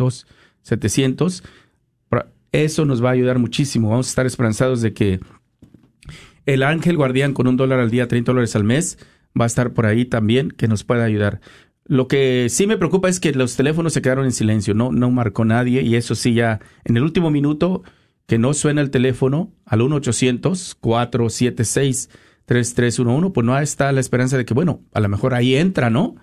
800, 700. Eso nos va a ayudar muchísimo. Vamos a estar esperanzados de que el ángel guardián con un dólar al día, 30 dólares al mes, va a estar por ahí también, que nos pueda ayudar. Lo que sí me preocupa es que los teléfonos se quedaron en silencio, no, no marcó nadie y eso sí ya en el último minuto que no suena el teléfono al 1-800-476-3311, pues no está la esperanza de que, bueno, a lo mejor ahí entra, ¿no?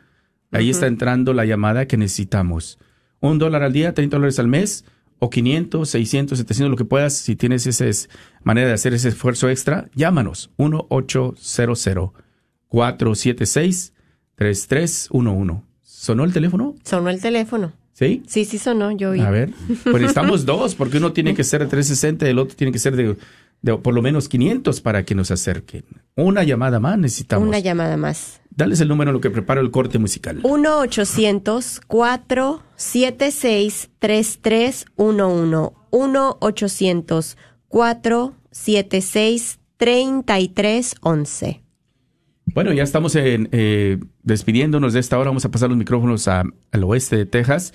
Ahí está entrando la llamada que necesitamos. Un dólar al día, 30 dólares al mes, o 500, 600, 700, lo que puedas, si tienes esa manera de hacer ese esfuerzo extra, llámanos 1-800-476-3311. ¿Sonó el teléfono? Sonó el teléfono. ¿Sí? Sí, sí sonó, yo oí. A ver, pues estamos dos, porque uno tiene que ser de 360 y el otro tiene que ser de, de por lo menos 500 para que nos acerquen. Una llamada más necesitamos. Una llamada más. Dales el número en lo que preparo el corte musical. 1-800-476-3311. 1-800-476-3311. Bueno, ya estamos en, eh, despidiéndonos de esta hora. Vamos a pasar los micrófonos al oeste de Texas.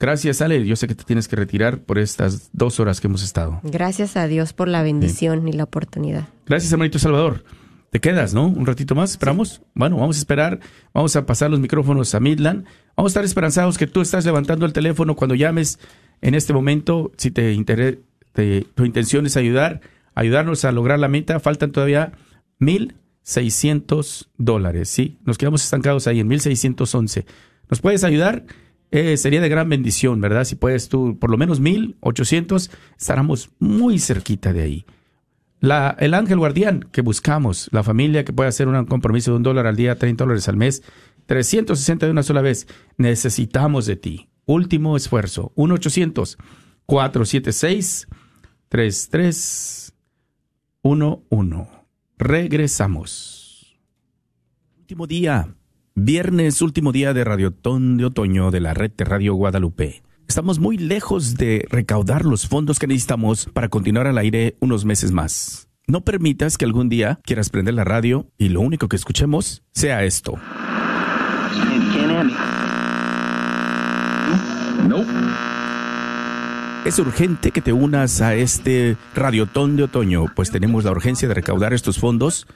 Gracias, Ale. Yo sé que te tienes que retirar por estas dos horas que hemos estado. Gracias a Dios por la bendición y la oportunidad. Gracias, hermanito Salvador te quedas, ¿no? Un ratito más, esperamos. Bueno, vamos a esperar, vamos a pasar los micrófonos a Midland. Vamos a estar esperanzados que tú estás levantando el teléfono cuando llames en este momento. Si te, tu intención es ayudar, ayudarnos a lograr la meta, faltan todavía mil seiscientos dólares, ¿sí? Nos quedamos estancados ahí en mil seiscientos once. ¿Nos puedes ayudar? Eh, sería de gran bendición, ¿verdad? Si puedes tú, por lo menos mil ochocientos, estaremos muy cerquita de ahí. La, el ángel guardián que buscamos, la familia que puede hacer un compromiso de un dólar al día, 30 dólares al mes, 360 de una sola vez, necesitamos de ti. Último esfuerzo, 1-800-476-3311. Regresamos. Último día, viernes, último día de Radiotón de Otoño de la red de Radio Guadalupe. Estamos muy lejos de recaudar los fondos que necesitamos para continuar al aire unos meses más. No permitas que algún día quieras prender la radio y lo único que escuchemos sea esto. Es urgente que te unas a este radiotón de otoño, pues tenemos la urgencia de recaudar estos fondos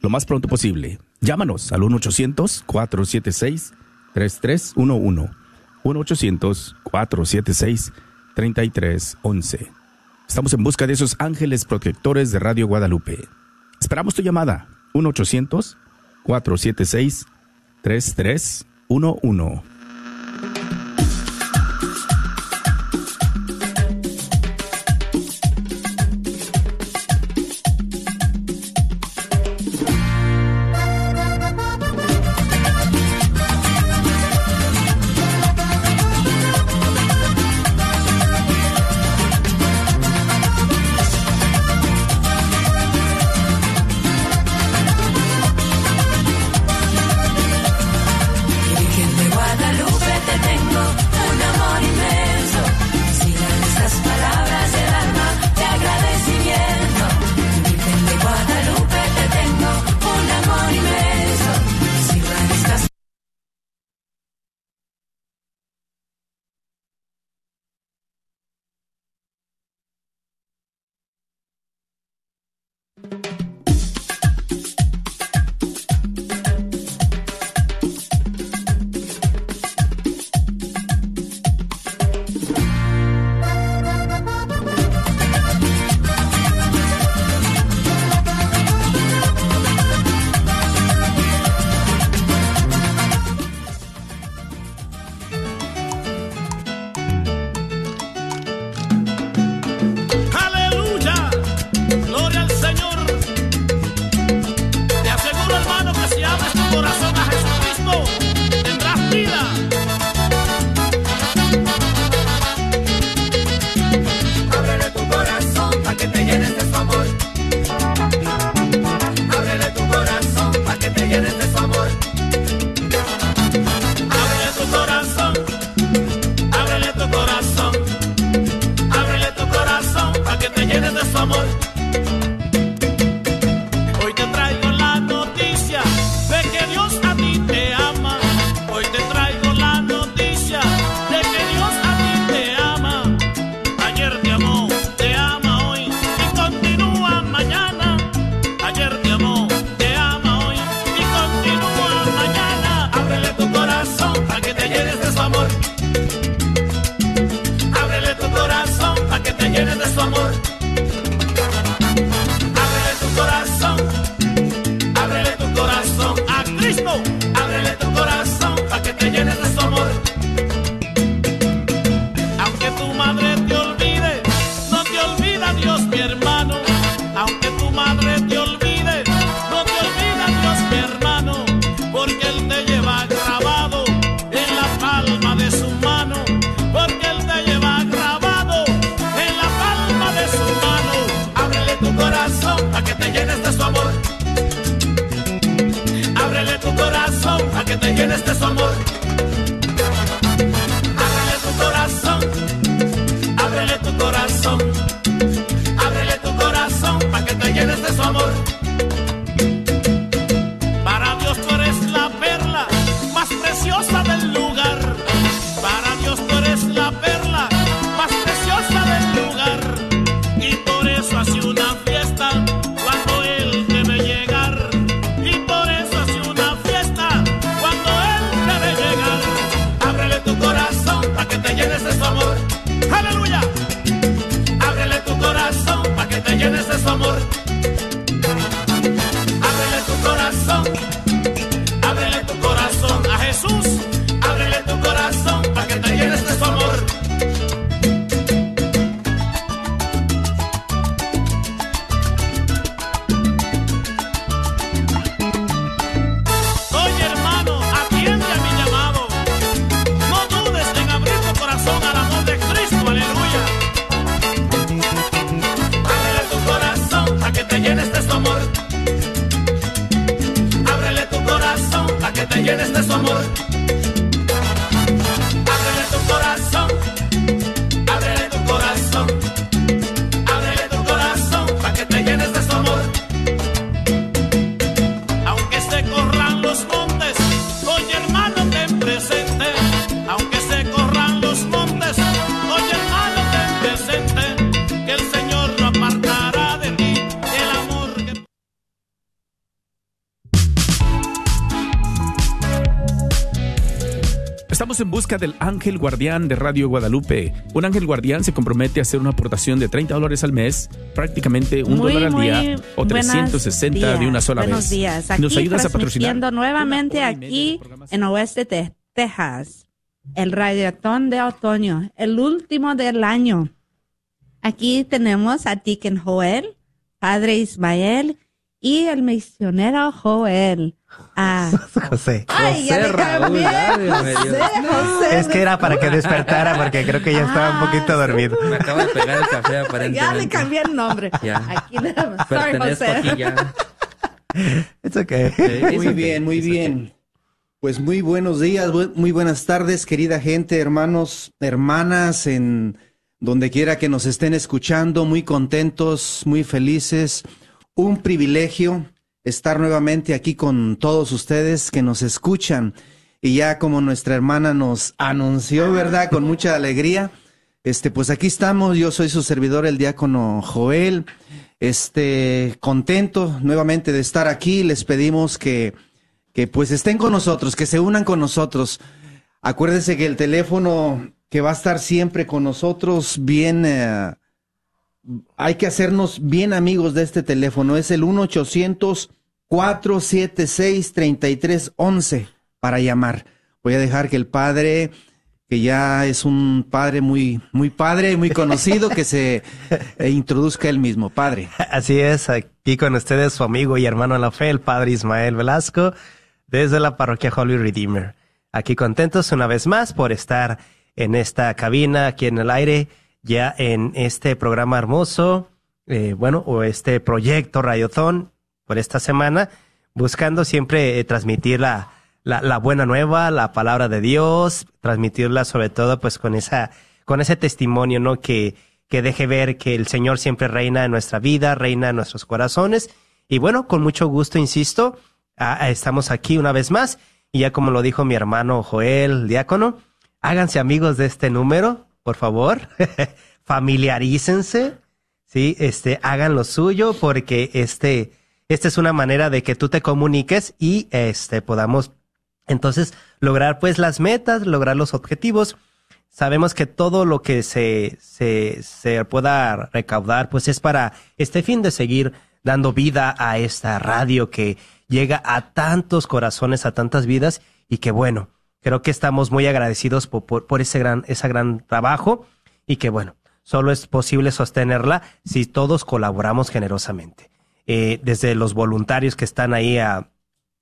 lo más pronto posible. Llámanos al 1-800-476-3311 1-800-476-3311. Estamos en busca de esos ángeles protectores de Radio Guadalupe. Esperamos tu llamada. 1-800-476-3311. Estamos en busca del ángel guardián de Radio Guadalupe. Un ángel guardián se compromete a hacer una aportación de 30 dólares al mes, prácticamente un Muy, dólar al día o buenos 360 de días, una sola buenos vez. días. Aquí ¿Nos ayudas a patrocinar? nuevamente aquí de en Oeste de Texas. El radiotón de otoño, el último del año. Aquí tenemos a Deacon Joel, Padre Ismael y el misionero Joel. Ah, José. ay, ya José le Raúl, ya. José, José. Es que era para que despertara porque creo que ya estaba un poquito dormido. Me acabo de pegar el café Ya aparentemente. le cambié el nombre. Ya. Aquí nada más. Sorry, José. aquí ya. It's okay. Sí, Muy bien, muy bien. Pues muy buenos días, muy buenas tardes, querida gente, hermanos, hermanas, en donde quiera que nos estén escuchando, muy contentos, muy felices. Un privilegio estar nuevamente aquí con todos ustedes que nos escuchan. Y ya como nuestra hermana nos anunció, ¿verdad? Con mucha alegría. Este, pues aquí estamos, yo soy su servidor, el diácono Joel. Este, contento nuevamente de estar aquí. Les pedimos que, que pues estén con nosotros, que se unan con nosotros. Acuérdense que el teléfono que va a estar siempre con nosotros, bien, hay que hacernos bien amigos de este teléfono. Es el 1-800-476-3311 para llamar. Voy a dejar que el padre, que ya es un padre muy, muy padre, muy conocido, que se eh, introduzca él mismo. Padre. Así es, aquí con ustedes su amigo y hermano en la fe, el padre Ismael Velasco, desde la parroquia Holy Redeemer. Aquí contentos una vez más por estar en esta cabina, aquí en el aire, ya en este programa hermoso, eh, bueno, o este proyecto Radiotón por esta semana, buscando siempre eh, transmitir la, la, buena nueva, la palabra de Dios, transmitirla sobre todo pues con esa, con ese testimonio, ¿no? Que, que deje ver que el Señor siempre reina en nuestra vida, reina en nuestros corazones. Y bueno, con mucho gusto, insisto, ah, estamos aquí una vez más. Y ya como lo dijo mi hermano Joel, diácono, háganse amigos de este número, por favor. Familiarícense, sí, este, hagan lo suyo, porque este, esta es una manera de que tú te comuniques y este podamos entonces lograr pues las metas, lograr los objetivos. Sabemos que todo lo que se, se, se pueda recaudar pues es para este fin de seguir dando vida a esta radio que llega a tantos corazones, a tantas vidas y que bueno, creo que estamos muy agradecidos por, por, por ese gran, ese gran trabajo y que bueno, solo es posible sostenerla si todos colaboramos generosamente. Eh, desde los voluntarios que están ahí a,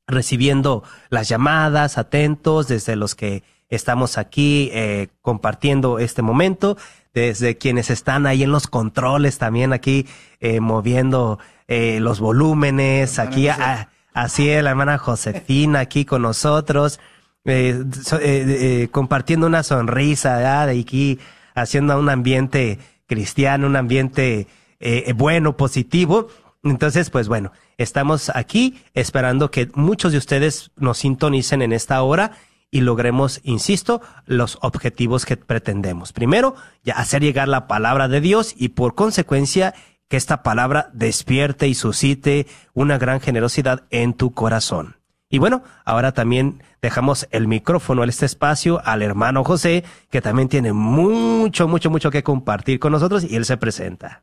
recibiendo las llamadas, atentos, desde los que estamos aquí eh, compartiendo este momento, desde quienes están ahí en los controles también aquí eh, moviendo eh, los volúmenes, aquí a, así la hermana Josefina aquí con nosotros, eh, eh, eh, compartiendo una sonrisa, de aquí haciendo un ambiente cristiano, un ambiente eh, bueno, positivo. Entonces, pues bueno, estamos aquí esperando que muchos de ustedes nos sintonicen en esta hora y logremos, insisto, los objetivos que pretendemos. Primero, hacer llegar la palabra de Dios y por consecuencia que esta palabra despierte y suscite una gran generosidad en tu corazón. Y bueno, ahora también dejamos el micrófono, este espacio, al hermano José, que también tiene mucho, mucho, mucho que compartir con nosotros y él se presenta.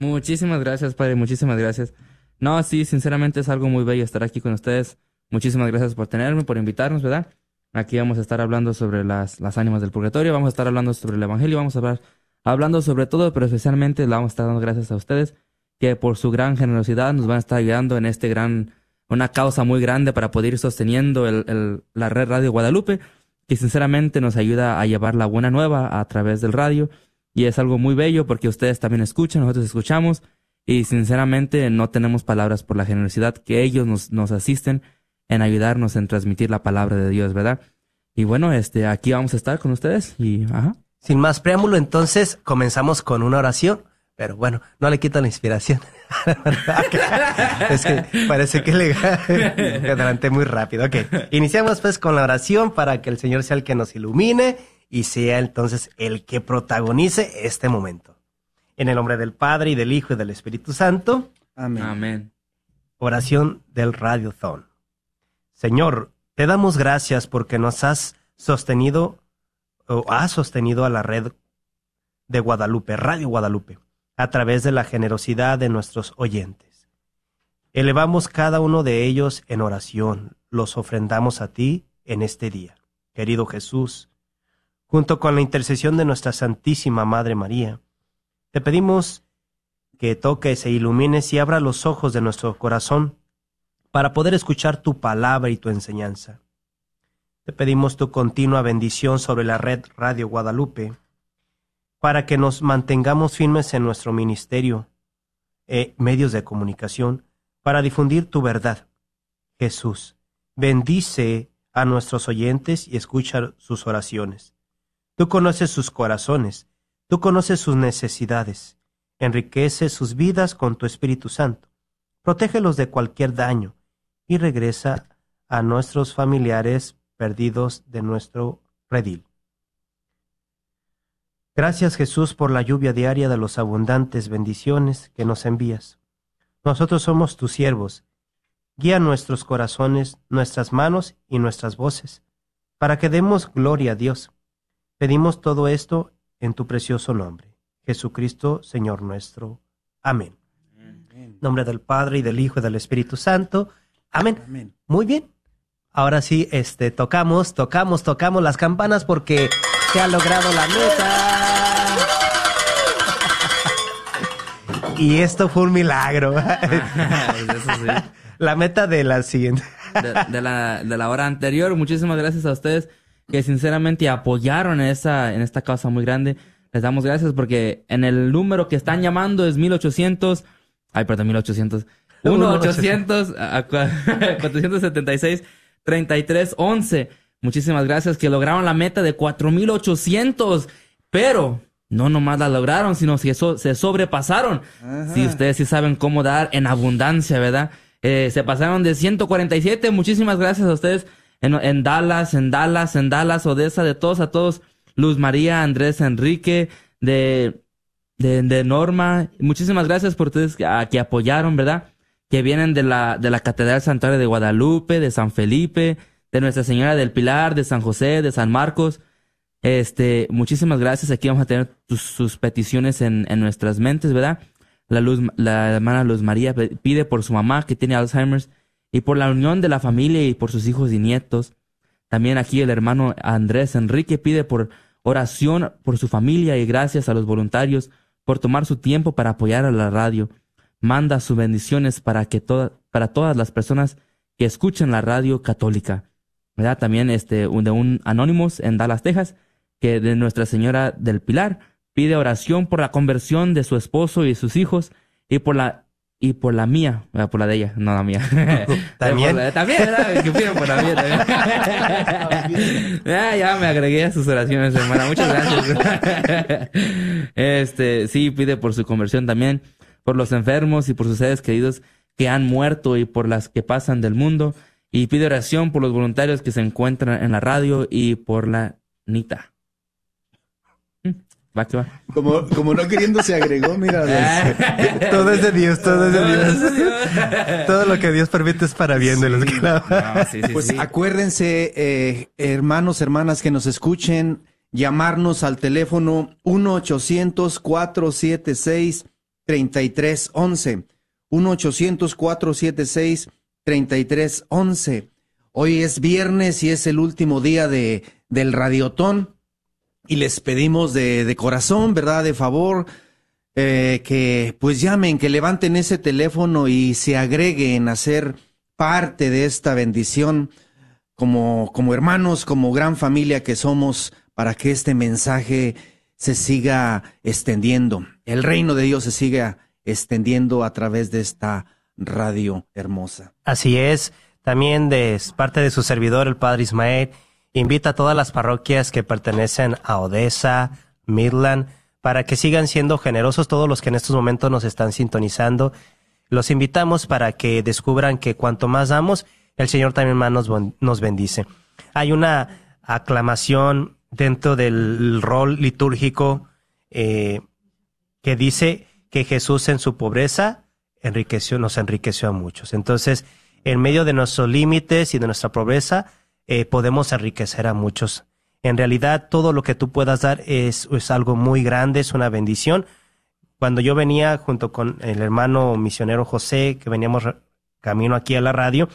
Muchísimas gracias, padre, muchísimas gracias. No, sí, sinceramente es algo muy bello estar aquí con ustedes. Muchísimas gracias por tenerme, por invitarnos, ¿verdad? Aquí vamos a estar hablando sobre las, las ánimas del purgatorio, vamos a estar hablando sobre el evangelio, vamos a hablar hablando sobre todo, pero especialmente le vamos a estar dando gracias a ustedes que por su gran generosidad nos van a estar ayudando en este gran, una causa muy grande para poder ir sosteniendo el, el- la red Radio Guadalupe, que sinceramente nos ayuda a llevar la buena nueva a través del radio. Y es algo muy bello porque ustedes también escuchan, nosotros escuchamos. Y sinceramente no tenemos palabras por la generosidad que ellos nos, nos asisten en ayudarnos en transmitir la palabra de Dios, ¿verdad? Y bueno, este, aquí vamos a estar con ustedes y, ajá. Sin más preámbulo, entonces comenzamos con una oración. Pero bueno, no le quita la inspiración. es que parece que le adelanté muy rápido. Ok, iniciamos pues con la oración para que el Señor sea el que nos ilumine y sea entonces el que protagonice este momento. En el nombre del Padre y del Hijo y del Espíritu Santo, Amén. Amén. oración del Radiothon. Señor, te damos gracias porque nos has sostenido o ha sostenido a la red de Guadalupe, Radio Guadalupe, a través de la generosidad de nuestros oyentes. Elevamos cada uno de ellos en oración, los ofrendamos a ti en este día. Querido Jesús, junto con la intercesión de nuestra Santísima Madre María, te pedimos que toques e ilumines y abra los ojos de nuestro corazón para poder escuchar tu palabra y tu enseñanza. Te pedimos tu continua bendición sobre la red Radio Guadalupe, para que nos mantengamos firmes en nuestro ministerio, e medios de comunicación, para difundir tu verdad. Jesús, bendice a nuestros oyentes y escucha sus oraciones. Tú conoces sus corazones, tú conoces sus necesidades, enriquece sus vidas con tu Espíritu Santo, protégelos de cualquier daño y regresa a nuestros familiares perdidos de nuestro redil. Gracias Jesús por la lluvia diaria de los abundantes bendiciones que nos envías. Nosotros somos tus siervos. Guía nuestros corazones, nuestras manos y nuestras voces, para que demos gloria a Dios. Pedimos todo esto en tu precioso nombre, Jesucristo, Señor nuestro. Amén. Nombre del Padre y del Hijo y del Espíritu Santo. Amén. Amén. Muy bien. Ahora sí, este, tocamos, tocamos, tocamos las campanas porque se ha logrado la meta. Y esto fue un milagro. Eso sí. La meta de la siguiente. de, de la, de la hora anterior. Muchísimas gracias a ustedes que sinceramente apoyaron esa, en esta causa muy grande. Les damos gracias porque en el número que están llamando es 1800, ay, perdón, 1800, 1800, a cua- 476, 3311. Muchísimas gracias que lograron la meta de 4800, pero no nomás la lograron, sino que so- se sobrepasaron. Si ustedes sí saben cómo dar en abundancia, ¿verdad? Eh, se pasaron de 147. Muchísimas gracias a ustedes en, en Dallas, en Dallas, en Dallas, Odessa, de todos a todos. Luz María, Andrés, Enrique, de, de, de Norma. Muchísimas gracias por ustedes que, a- que apoyaron, ¿verdad? Que vienen de la, de la Catedral Santuario de Guadalupe, de San Felipe, de Nuestra Señora del Pilar, de San José, de San Marcos. Este, muchísimas gracias. Aquí vamos a tener tus- sus peticiones en, nuestras mentes, ¿verdad? La luz, la hermana Luz María pide por su mamá que tiene Alzheimer's y por la unión de la familia y por sus hijos y nietos. También aquí el hermano Andrés Enrique pide por oración por su familia y gracias a los voluntarios por tomar su tiempo para apoyar a la radio. Manda sus bendiciones para que toda, para todas las personas que escuchen la radio católica. ¿Verdad? También este, de un Anonymous en Dallas, Texas, que de Nuestra Señora del Pilar pide oración por la conversión de su esposo y sus hijos y por la y por la mía, por la de ella, no la mía. ¿También? La- también, ¿verdad? Que piden por la mía también. ya, ya me agregué a sus oraciones, hermana. Muchas gracias. este, sí, pide por su conversión también, por los enfermos y por sus seres queridos que han muerto y por las que pasan del mundo. Y pide oración por los voluntarios que se encuentran en la radio y por la Nita. Va que va. Como, como no queriendo se agregó, mira. los- Todo es de Dios, todo es de Dios. Todo lo que Dios permite es para bien de los que No, sí, sí, Pues sí. acuérdense, eh, hermanos, hermanas que nos escuchen, llamarnos al teléfono 1-800-476-3311. 1-800-476-3311. Hoy es viernes y es el último día de, del radiotón. Y les pedimos de, de corazón, ¿verdad? De favor, eh, que pues llamen, que levanten ese teléfono y se agreguen a ser parte de esta bendición como, como hermanos, como gran familia que somos, para que este mensaje se siga extendiendo, el reino de Dios se siga extendiendo a través de esta radio hermosa. Así es. También de parte de su servidor, el Padre Ismael, invita a todas las parroquias que pertenecen a Odessa, Midland, para que sigan siendo generosos todos los que en estos momentos nos están sintonizando. Los invitamos para que descubran que cuanto más damos, el Señor también más nos, bendice. Hay una aclamación dentro del rol litúrgico eh, que dice que Jesús en su pobreza enriqueció, nos enriqueció a muchos. Entonces, en medio de nuestros límites y de nuestra pobreza, eh, podemos enriquecer a muchos. En realidad, todo lo que tú puedas dar es, es algo muy grande, es una bendición. Cuando yo venía junto con el hermano misionero José, que veníamos camino aquí a la radio,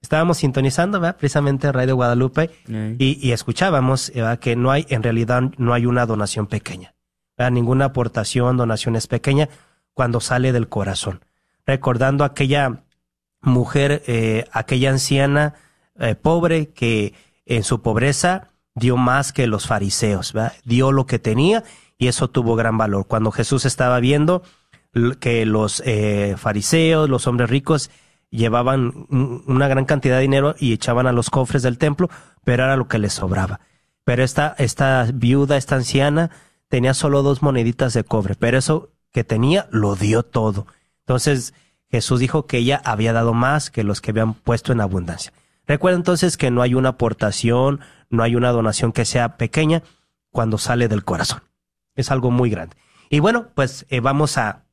estábamos sintonizando, ¿verdad? Precisamente Radio Guadalupe, y, y escuchábamos ¿verdad? que no hay, en realidad, no hay una donación pequeña. ¿verdad? Ninguna aportación, donación es pequeña cuando sale del corazón. Recordando aquella mujer, eh, aquella anciana eh, pobre que en su pobreza dio más que los fariseos, dio lo que tenía y eso tuvo gran valor. Cuando Jesús estaba viendo que los eh, fariseos, los hombres ricos, llevaban un- una gran cantidad de dinero y echaban a los cofres del templo, pero era lo que les sobraba. Pero esta, esta viuda, esta anciana, tenía solo dos moneditas de cobre, pero eso que tenía lo dio todo. Entonces Jesús dijo que ella había dado más que los que habían puesto en abundancia. Recuerda entonces que no hay una aportación, no hay una donación que sea pequeña cuando sale del corazón. Es algo muy grande. Y bueno, pues eh, vamos a,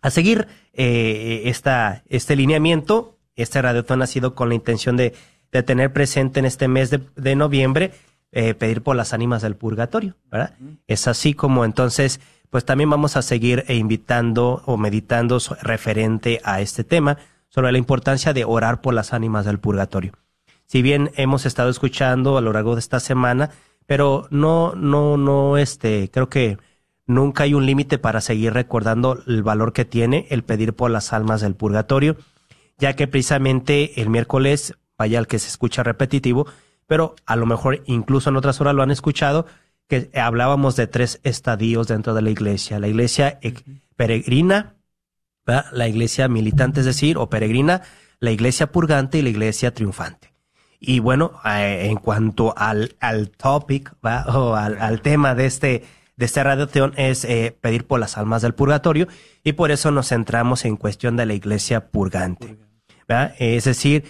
a seguir eh, esta, este lineamiento. Este radiotón ha sido con la intención de, de tener presente en este mes de, de noviembre eh, pedir por las ánimas del purgatorio, ¿verdad? Es así como entonces, pues también vamos a seguir invitando o meditando referente a este tema sobre la importancia de orar por las ánimas del purgatorio. Si bien hemos estado escuchando a lo largo de esta semana, pero no, no, no, este, creo que nunca hay un límite para seguir recordando el valor que tiene el pedir por las almas del purgatorio, ya que precisamente el miércoles, vaya el que se escucha repetitivo, pero a lo mejor incluso en otras horas lo han escuchado, que hablábamos de tres estadios dentro de la iglesia. La iglesia peregrina, ¿verdad? la iglesia militante, es decir, o peregrina, la iglesia purgante y la iglesia triunfante. Y bueno, eh, en cuanto al, al topic, ¿va? o al, al tema de este, de esta radioteón es eh, pedir por las almas del purgatorio y por eso nos centramos en cuestión de la iglesia purgante. Es decir,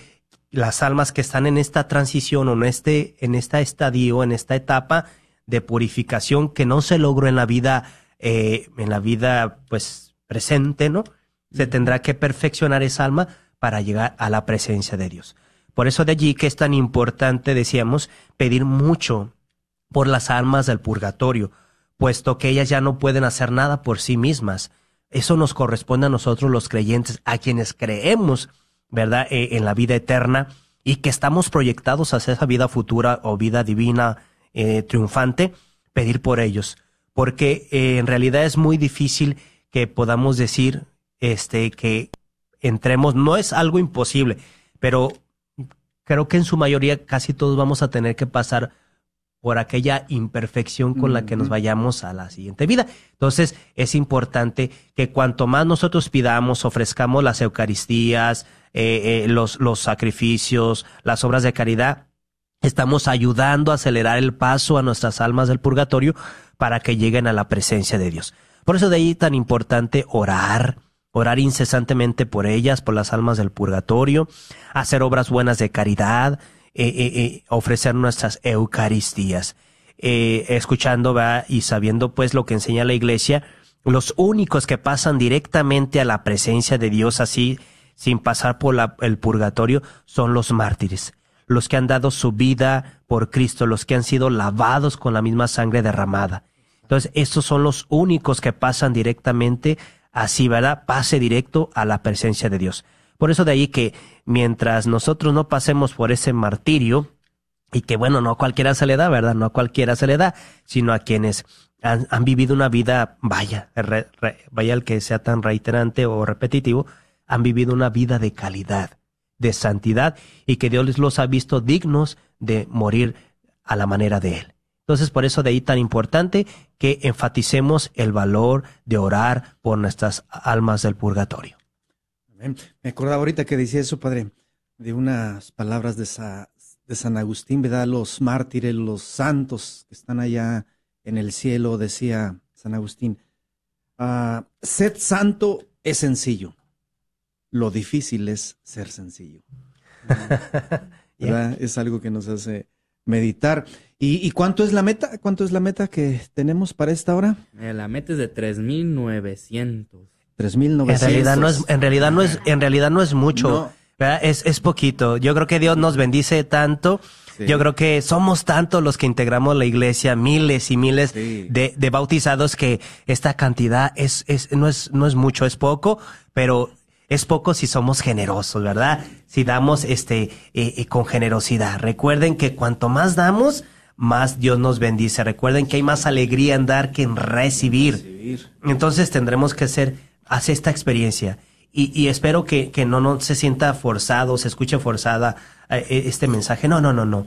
las almas que están en esta transición o en este, en esta estadio, en esta etapa de purificación que no se logró en la vida, eh, en la vida pues presente, ¿no? Se tendrá que perfeccionar esa alma para llegar a la presencia de Dios. Por eso de allí que es tan importante, decíamos, pedir mucho por las almas del purgatorio, puesto que ellas ya no pueden hacer nada por sí mismas. Eso nos corresponde a nosotros los creyentes, a quienes creemos, ¿verdad?, Eh, en la vida eterna y que estamos proyectados hacia esa vida futura o vida divina eh, triunfante, pedir por ellos. Porque eh, en realidad es muy difícil que podamos decir este, que entremos, no es algo imposible, pero creo que en su mayoría casi todos vamos a tener que pasar por aquella imperfección con la que nos vayamos a la siguiente vida. Entonces, es importante que cuanto más nosotros pidamos, ofrezcamos las Eucaristías, eh, eh, los, los sacrificios, las obras de caridad, estamos ayudando a acelerar el paso a nuestras almas del purgatorio para que lleguen a la presencia de Dios. Por eso de ahí tan importante orar, orar incesantemente por ellas, por las almas del purgatorio, hacer obras buenas de caridad, eh, eh, eh, ofrecer nuestras Eucaristías, escuchando y sabiendo pues lo que enseña la Iglesia, los únicos que pasan directamente a la presencia de Dios así, sin pasar por el purgatorio, son los mártires, los que han dado su vida por Cristo, los que han sido lavados con la misma sangre derramada. Entonces, estos son los únicos que pasan directamente así, ¿verdad? Pase directo a la presencia de Dios. Por eso de ahí que mientras nosotros no pasemos por ese martirio, y que bueno, no a cualquiera se le da, ¿verdad? No a cualquiera se le da, sino a quienes han, vivido una vida, vaya, vaya el que sea tan reiterante o repetitivo, han vivido una vida de calidad, de santidad, y que Dios los ha visto dignos de morir a la manera de Él. Entonces, por eso de ahí tan importante que enfaticemos el valor de orar por nuestras almas del purgatorio. Me acordaba ahorita que decía eso, padre, de unas palabras de, Sa- de San Agustín, ¿verdad? Los mártires, los santos que están allá en el cielo, decía San Agustín, ah, sed santo es sencillo, lo difícil es ser sencillo. ¿Verdad? Es algo que nos hace meditar. ¿Y, y cuánto es la meta? ¿Cuánto es la meta que tenemos para esta hora? Eh, la meta es de 3.900. 3.900. En realidad no es, en realidad no es, en realidad no es mucho. Es, es poquito. Yo creo que Dios nos bendice tanto. Sí. Yo creo que somos tantos los que integramos la iglesia, miles y miles Sí. de, de bautizados que esta cantidad es, es, no es, no es mucho, es poco, pero es poco si somos generosos, ¿verdad? Si damos este, eh, eh, con generosidad. Recuerden que cuanto más damos, más Dios nos bendice. Recuerden que hay más alegría en dar que en recibir. Entonces tendremos que hacer, hacer esta experiencia. Y, y espero que, que no, no se sienta forzado, se escuche forzada eh, eh, este mensaje. No, no, no, no.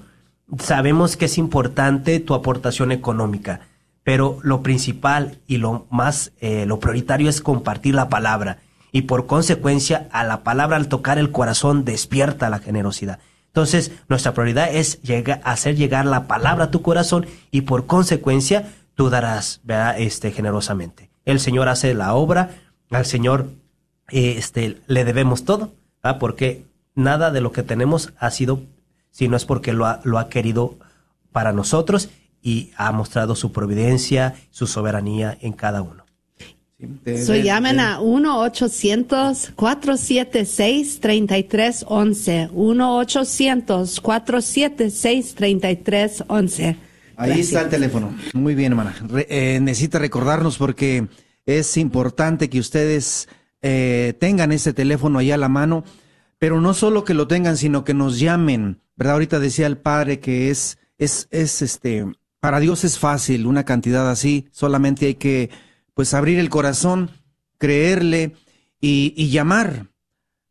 Sabemos que es importante tu aportación económica, pero lo principal y lo más, eh, lo prioritario es compartir la palabra. Y por consecuencia, a la palabra al tocar el corazón despierta la generosidad. Entonces, nuestra prioridad es llega- hacer llegar la palabra a tu corazón y por consecuencia tú darás, ¿verdad? Este, generosamente. El Señor hace la obra, al Señor eh, este, le debemos todo, ¿verdad? porque nada de lo que tenemos ha sido, si no es porque lo ha, lo ha querido para nosotros y ha mostrado su providencia, su soberanía en cada uno. De- So de- llamen de- a 1-800-476-3311. 1-800-476-3311. Ahí está el teléfono. Muy bien, hermana. Re- eh, necesita recordarnos porque es importante que ustedes eh, tengan ese teléfono ahí a la mano, pero no solo que lo tengan, sino que nos llamen. ¿Verdad? Ahorita decía el padre que es, es, es este, para Dios es fácil una cantidad así, solamente hay que, pues, abrir el corazón, creerle y, llamar.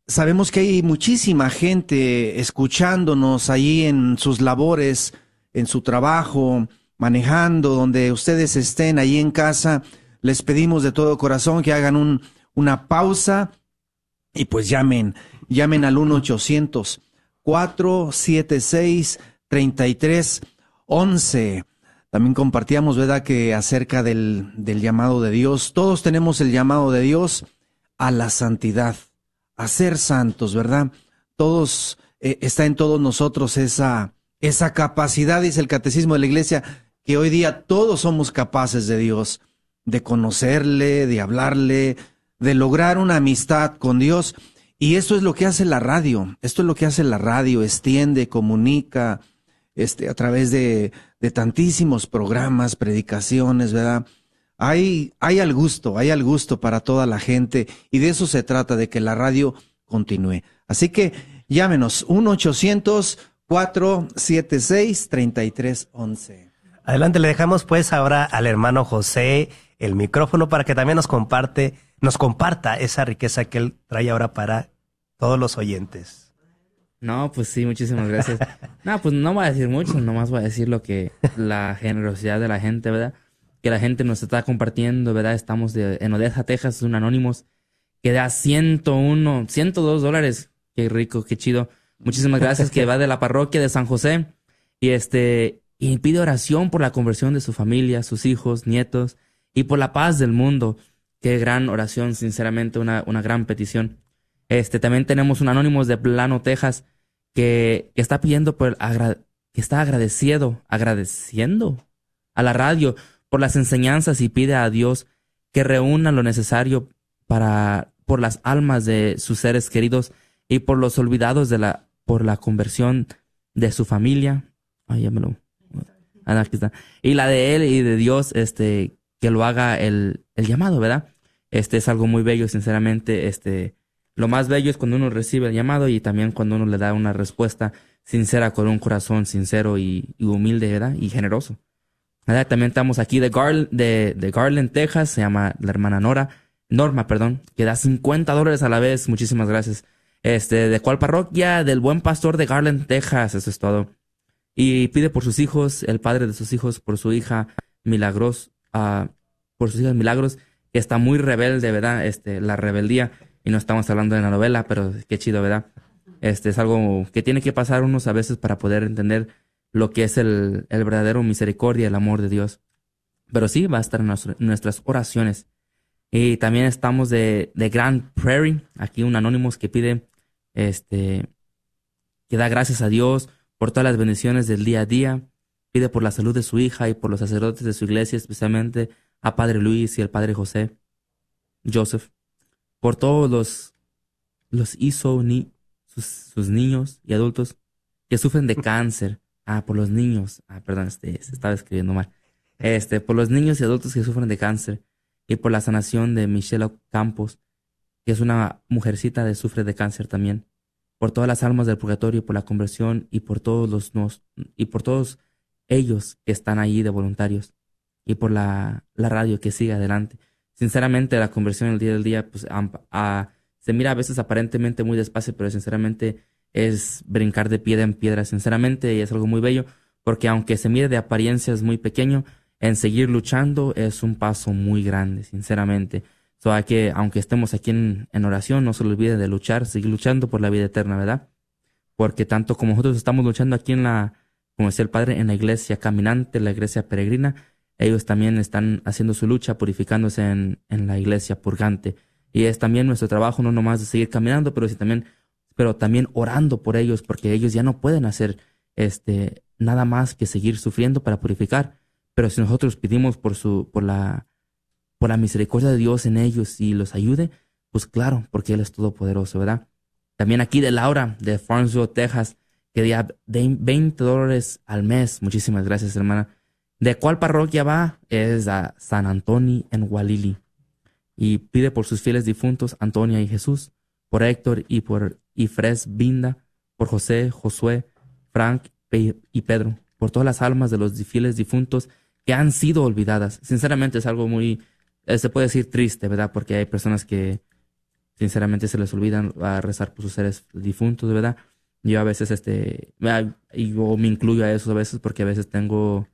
Sabemos que hay muchísima gente escuchándonos ahí en sus labores, en su trabajo, manejando, donde ustedes estén ahí en casa. Les pedimos de todo corazón que hagan un, una pausa y pues llamen, llamen al 1-800-476-3311. También compartíamos, ¿verdad?, que acerca del, del llamado de Dios. Todos tenemos el llamado de Dios a la santidad, a ser santos, ¿verdad? Todos, eh, está en todos nosotros esa, esa capacidad, dice el catecismo de la iglesia, que hoy día todos somos capaces de Dios, de conocerle, de hablarle, de lograr una amistad con Dios. Y esto es lo que hace la radio, esto es lo que hace la radio, extiende, comunica, este, a través de, de tantísimos programas, predicaciones, ¿verdad? Hay, hay al gusto, hay al gusto para toda la gente y de eso se trata, de que la radio continúe. Así que llámenos 1-800-476-3311. Adelante, le dejamos pues ahora al hermano José el micrófono para que también nos comparte, nos comparta esa riqueza que él trae ahora para todos los oyentes. No, pues sí, muchísimas gracias. No, pues no voy a decir mucho, nomás voy a decir lo que la generosidad de la gente, ¿verdad? Que la gente nos está compartiendo, ¿verdad? Estamos de, en Odessa, Texas, un Anónimos que da 101, 102 dólares. Qué rico, qué chido. Muchísimas gracias, que va de la parroquia de San José. Y este, y pide oración por la conversión de su familia, sus hijos, nietos, y por la paz del mundo. Qué gran oración, sinceramente, una, una gran petición. Este, también tenemos un Anónimos de Plano, Texas, que, que está pidiendo por agra- que está agradecido, agradeciendo a la radio por las enseñanzas y pide a Dios que reúna lo necesario para, por las almas de sus seres queridos y por los olvidados de la, por la conversión de su familia. Ay, ya me lo- Ah, aquí está. Y la de él y de Dios, este, que lo haga el, el llamado, ¿verdad? Este es algo muy bello, sinceramente, este, lo más bello es cuando uno recibe el llamado y también cuando uno le da una respuesta sincera con un corazón sincero y, humilde, ¿verdad? Y generoso. ¿Verdad? También estamos aquí de, Garland, de, Garland, Texas, se llama la hermana Nora, Norma, perdón, que da 50 dólares a la vez, muchísimas gracias. Este, ¿de cuál parroquia? Del buen pastor de Garland, Texas, eso es todo. Y pide por sus hijos, el padre de sus hijos, por su hija Milagros, ah, por sus hijas Milagros, que está muy rebelde, ¿verdad? Este, la rebeldía, y no estamos hablando de la novela, pero qué chido, ¿verdad? Este es algo que tiene que pasar unos a veces para poder entender lo que es el, el verdadero misericordia, el amor de Dios. Pero sí, va a estar en nuestras oraciones. Y también estamos de, de Grand Prairie, aquí un anónimos que pide, este, que da gracias a Dios por todas las bendiciones del día a día, pide por la salud de su hija y por los sacerdotes de su iglesia, especialmente a Padre Luis y al Padre José, Joseph, por todos los, los Isoni, sus, sus niños y adultos que sufren de cáncer. Ah, por los niños. Ah, perdón, este, se estaba escribiendo mal. Este, por los niños y adultos que sufren de cáncer y por la sanación de Michelle Campos, que es una mujercita que sufre de cáncer también. Por todas las almas del purgatorio, por la conversión y por todos los nos, y por todos ellos que están allí de voluntarios y por la, la radio que sigue adelante. Sinceramente, la conversión en el día del día, pues, se mira a veces aparentemente muy despacio, pero sinceramente es brincar de piedra en piedra, sinceramente, y es algo muy bello, porque aunque se mire de apariencias muy pequeño, en seguir luchando es un paso muy grande, sinceramente. So, que, aunque estemos aquí en, en oración, no se olvide de luchar, seguir luchando por la vida eterna, ¿verdad? Porque tanto como nosotros estamos luchando aquí en la, como decía el Padre, en la iglesia caminante, la iglesia peregrina, ellos también están haciendo su lucha, purificándose en, en la iglesia purgante. Y es también nuestro trabajo no nomás de seguir caminando, pero sí también, pero también orando por ellos, porque ellos ya no pueden hacer este nada más que seguir sufriendo para purificar. Pero si nosotros pedimos por su, por la, por la misericordia de Dios en ellos y los ayude, pues claro, porque Él es todopoderoso, ¿verdad? También aquí de Laura, de Farmsville, Texas, que da 20 dólares al mes. Muchísimas gracias, hermana. ¿De cuál parroquia va? Es a San Antonio en Walili. Y pide por sus fieles difuntos, Antonia y Jesús, por Héctor y por Ifres Binda, por José, Josué, Frank y Pedro, por todas las almas de los fieles difuntos que han sido olvidadas. Sinceramente es algo muy, eh, se puede decir triste, ¿verdad? Porque hay personas que sinceramente se les olvidan a rezar por sus seres difuntos, ¿verdad? Yo a veces, este, y yo me incluyo a eso a veces porque a veces tengo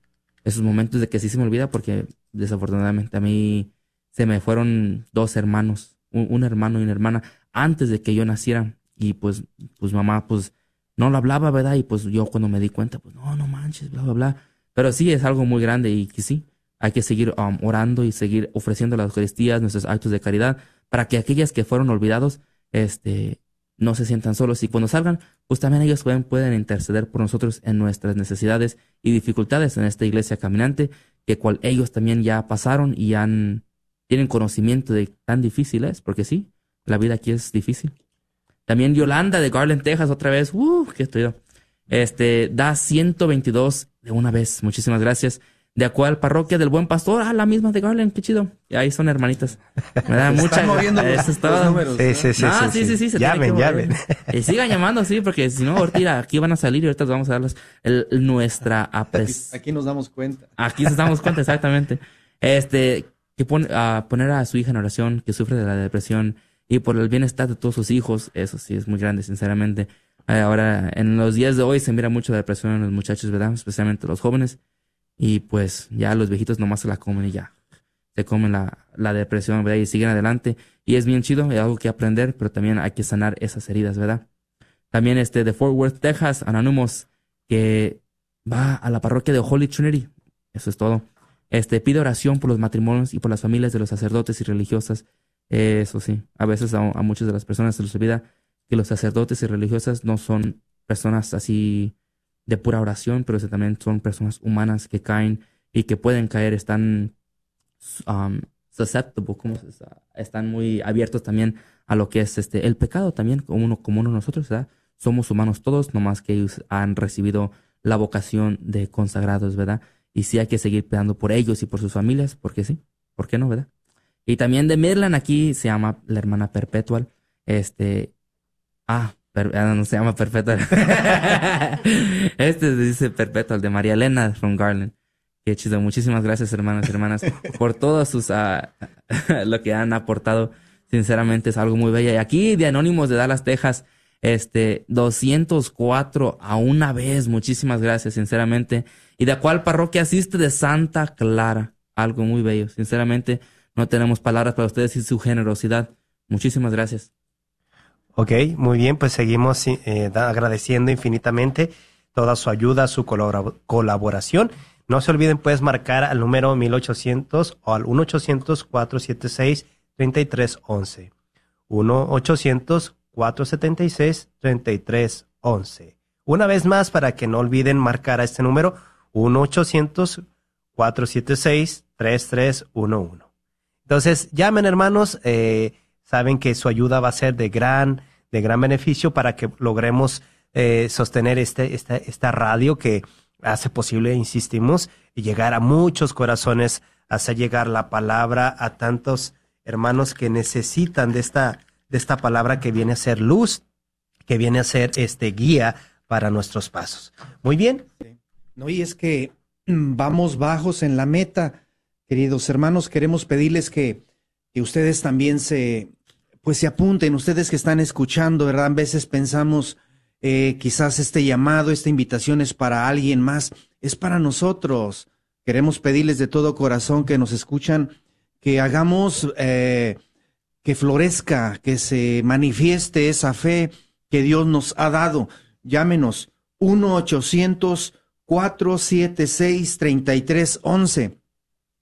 esos momentos de que sí se me olvida porque desafortunadamente a mí se me fueron dos hermanos, un, hermano y una hermana antes de que yo naciera y pues, pues mamá pues no lo hablaba, ¿verdad? Y pues yo cuando me di cuenta, pues no, no manches, bla, bla, bla. Pero sí es algo muy grande y que sí, hay que seguir um, orando y seguir ofreciendo las Eucaristías, nuestros actos de caridad, para que aquellas que fueron olvidados, este, no se sientan solos y cuando salgan, pues también ellos pueden, pueden interceder por nosotros en nuestras necesidades y dificultades en esta iglesia caminante, que cual ellos también ya pasaron y han, tienen conocimiento de tan difícil es, porque sí, la vida aquí es difícil. También Yolanda de Garland, Texas, otra vez, uh, qué estoy Este, da 122 de una vez, muchísimas gracias de a cuál parroquia del Buen Pastor, ah, la misma de Garland, qué chido. Y ahí son hermanitas. Me da mucha moviendo Eso es todo. números, Sí, sí, sí. Ah, sí, sí, sí. se llamen, tiene que mover. llamen. Y sigan llamando, sí, porque si no, ahorita aquí van a salir y ahorita les vamos a darles el, nuestra Aquí, apres. aquí nos damos cuenta. Aquí nos damos cuenta exactamente. Este, que pone, a poner a su hija en oración, que sufre de la depresión y por el bienestar de todos sus hijos, eso sí es muy grande, sinceramente. Eh, Ahora, en los días de hoy se mira mucho la depresión en los muchachos, ¿verdad? Especialmente los jóvenes. Y pues ya los viejitos nomás se la comen y ya. Se comen la, la depresión, ¿verdad? Y siguen adelante. Y es bien chido, hay algo que aprender, pero también hay que sanar esas heridas, ¿verdad? También este de Fort Worth, Texas, Anonymous, que va a la parroquia de Holy Trinity. Eso es todo. Este pide oración por los matrimonios y por las familias de los sacerdotes y religiosas. Eso sí, a veces a, a muchas de las personas se les olvida que los sacerdotes y religiosas no son personas así de pura oración, pero también son personas humanas que caen y que pueden caer, están um, susceptible, ¿cómo se dice? están muy abiertos también a lo que es este el pecado también, como uno, como uno nosotros, ¿verdad? Somos humanos todos, nomás que ellos han recibido la vocación de consagrados, ¿verdad? Y sí hay que seguir peleando por ellos y por sus familias, porque sí, ¿por qué no, verdad? Y también de Midland aquí se llama la hermana Perpetual, este, ah, ah, no se llama Perpetual. este dice Perpetual de María Elena from Garland. Qué chido. Muchísimas gracias, hermanos y hermanas, por todos sus, ah, lo que han aportado. Sinceramente es algo muy bello. Y aquí de Anónimos de Dallas, Texas, este, 204 a una vez. Muchísimas gracias, sinceramente. ¿Y de cuál parroquia asiste? De Santa Clara. Algo muy bello. Sinceramente, no tenemos palabras para ustedes y su generosidad. Muchísimas gracias. Ok, muy bien, pues seguimos eh, agradeciendo infinitamente toda su ayuda, su colabora- colaboración. No se olviden, puedes marcar al número 1800 o al 1-800-476-3311. 1-800-476-3311. Una vez más, para que no olviden marcar a este número, 1-800-476-3311. Entonces, llamen hermanos, eh, saben que su ayuda va a ser de gran, de gran beneficio para que logremos eh, sostener este, esta, esta radio que hace posible, insistimos, llegar a muchos corazones, hacer llegar la palabra a tantos hermanos que necesitan de esta, de esta palabra que viene a ser luz, que viene a ser este guía para nuestros pasos. Muy bien. No, y es que mm, vamos bajos en la meta, queridos hermanos, queremos pedirles que, que ustedes también se, pues se apunten, ustedes que están escuchando, ¿verdad? A veces pensamos, eh, quizás este llamado, esta invitación es para alguien más, es para nosotros. Queremos pedirles de todo corazón que nos escuchan, que hagamos eh, que florezca, que se manifieste esa fe que Dios nos ha dado. Llámenos 1-800-476-3311.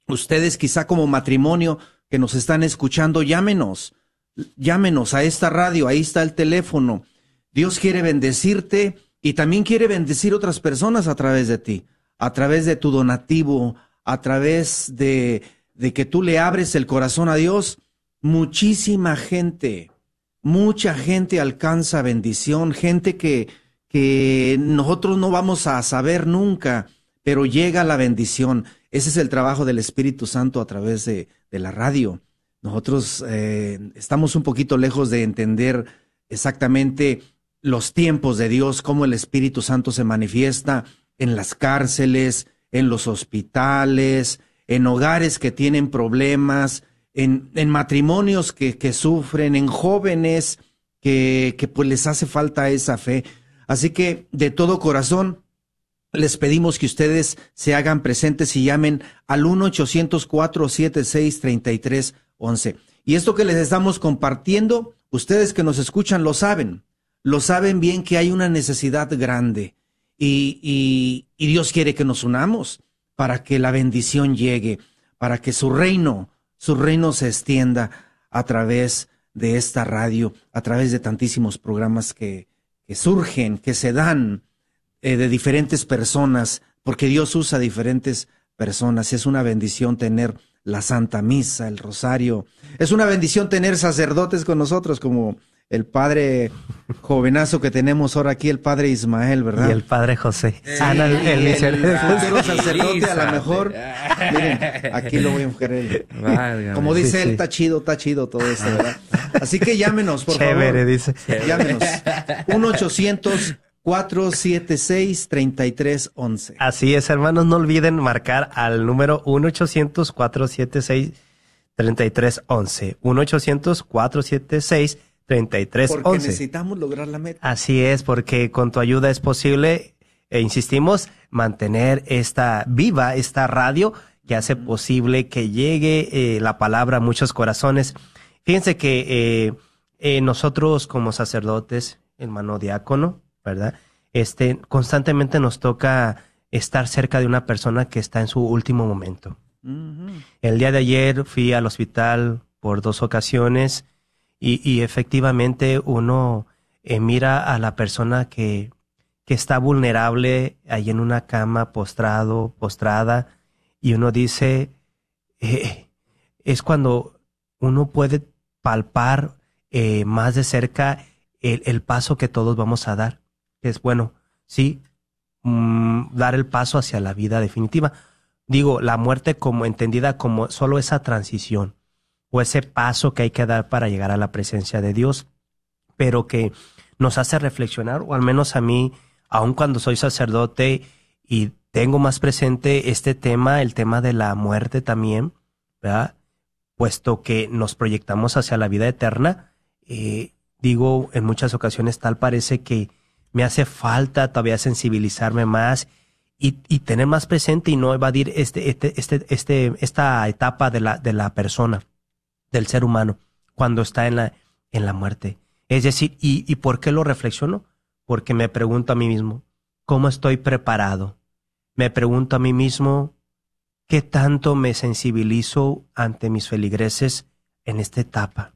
Ustedes quizá como matrimonio que nos están escuchando, llámenos, llámenos a esta radio, ahí está el teléfono. Dios quiere bendecirte y también quiere bendecir otras personas a través de ti, a través de tu donativo, a través de, de que tú le abres el corazón a Dios. Muchísima gente, mucha gente alcanza bendición, gente que, que nosotros no vamos a saber nunca, pero llega la bendición. Ese es el trabajo del Espíritu Santo a través de, de la radio. Nosotros eh, estamos un poquito lejos de entender exactamente los tiempos de Dios, cómo el Espíritu Santo se manifiesta en las cárceles, en los hospitales, en hogares que tienen problemas, en, en matrimonios que, que, sufren, en jóvenes que, que pues les hace falta esa fe. Así que de todo corazón les pedimos que ustedes se hagan presentes y llamen al 1-800-476-3311. Y esto que les estamos compartiendo, ustedes que nos escuchan lo saben, lo saben bien que hay una necesidad grande y, y, y Dios quiere que nos unamos para que la bendición llegue, para que su reino, su reino se extienda a través de esta radio, a través de tantísimos programas que, que surgen, que se dan eh, de diferentes personas, porque Dios usa diferentes personas. Es una bendición tener la Santa Misa, el Rosario. Es una bendición tener sacerdotes con nosotros, como el padre jovenazo que tenemos ahora aquí, el padre Ismael, ¿verdad? Y el padre José. Ana, el, el, el, el futuro sacerdote, a lo mejor. Miren, aquí lo voy a enfocar. Como dice sí, él, está chido, está chido todo esto, ¿verdad? Así que llámenos, por Chévere, favor. dice. Llámenos. 1 800 476-3311. Así es, hermanos, no olviden marcar al número 1-800-476-3311. 1-800-476-3311. 33 Porque 11. necesitamos lograr la meta. Así es, porque con tu ayuda es posible, e insistimos, mantener esta viva, esta radio que hace posible que llegue eh, la palabra a muchos corazones. Fíjense que eh, eh, nosotros como sacerdotes, hermano diácono, ¿verdad? Este, constantemente nos toca estar cerca de una persona que está en su último momento. Uh -huh. El día de ayer fui al hospital por dos ocasiones y, y efectivamente uno eh, mira a la persona que, que está vulnerable ahí en una cama postrado, postrada, y uno dice, eh, es cuando uno puede palpar eh, más de cerca el, el, paso que todos vamos a dar. Es bueno, sí, mmm, dar el paso hacia la vida definitiva. Digo, la muerte como entendida como solo esa transición o ese paso que hay que dar para llegar a la presencia de Dios, pero que nos hace reflexionar, o al menos a mí, aun cuando soy sacerdote y tengo más presente este tema, el tema de la muerte también. Puesto que nos proyectamos hacia la vida eterna, eh, digo, en muchas ocasiones tal parece que me hace falta todavía sensibilizarme más y, y tener más presente y no evadir este, este, este, este, esta etapa de la, de la persona del ser humano cuando está en la, en la muerte. Es decir, ¿y, ¿y por qué lo reflexiono? Porque me pregunto a mí mismo, ¿cómo estoy preparado? Me pregunto a mí mismo, ¿qué tanto me sensibilizo ante mis feligreses en esta etapa?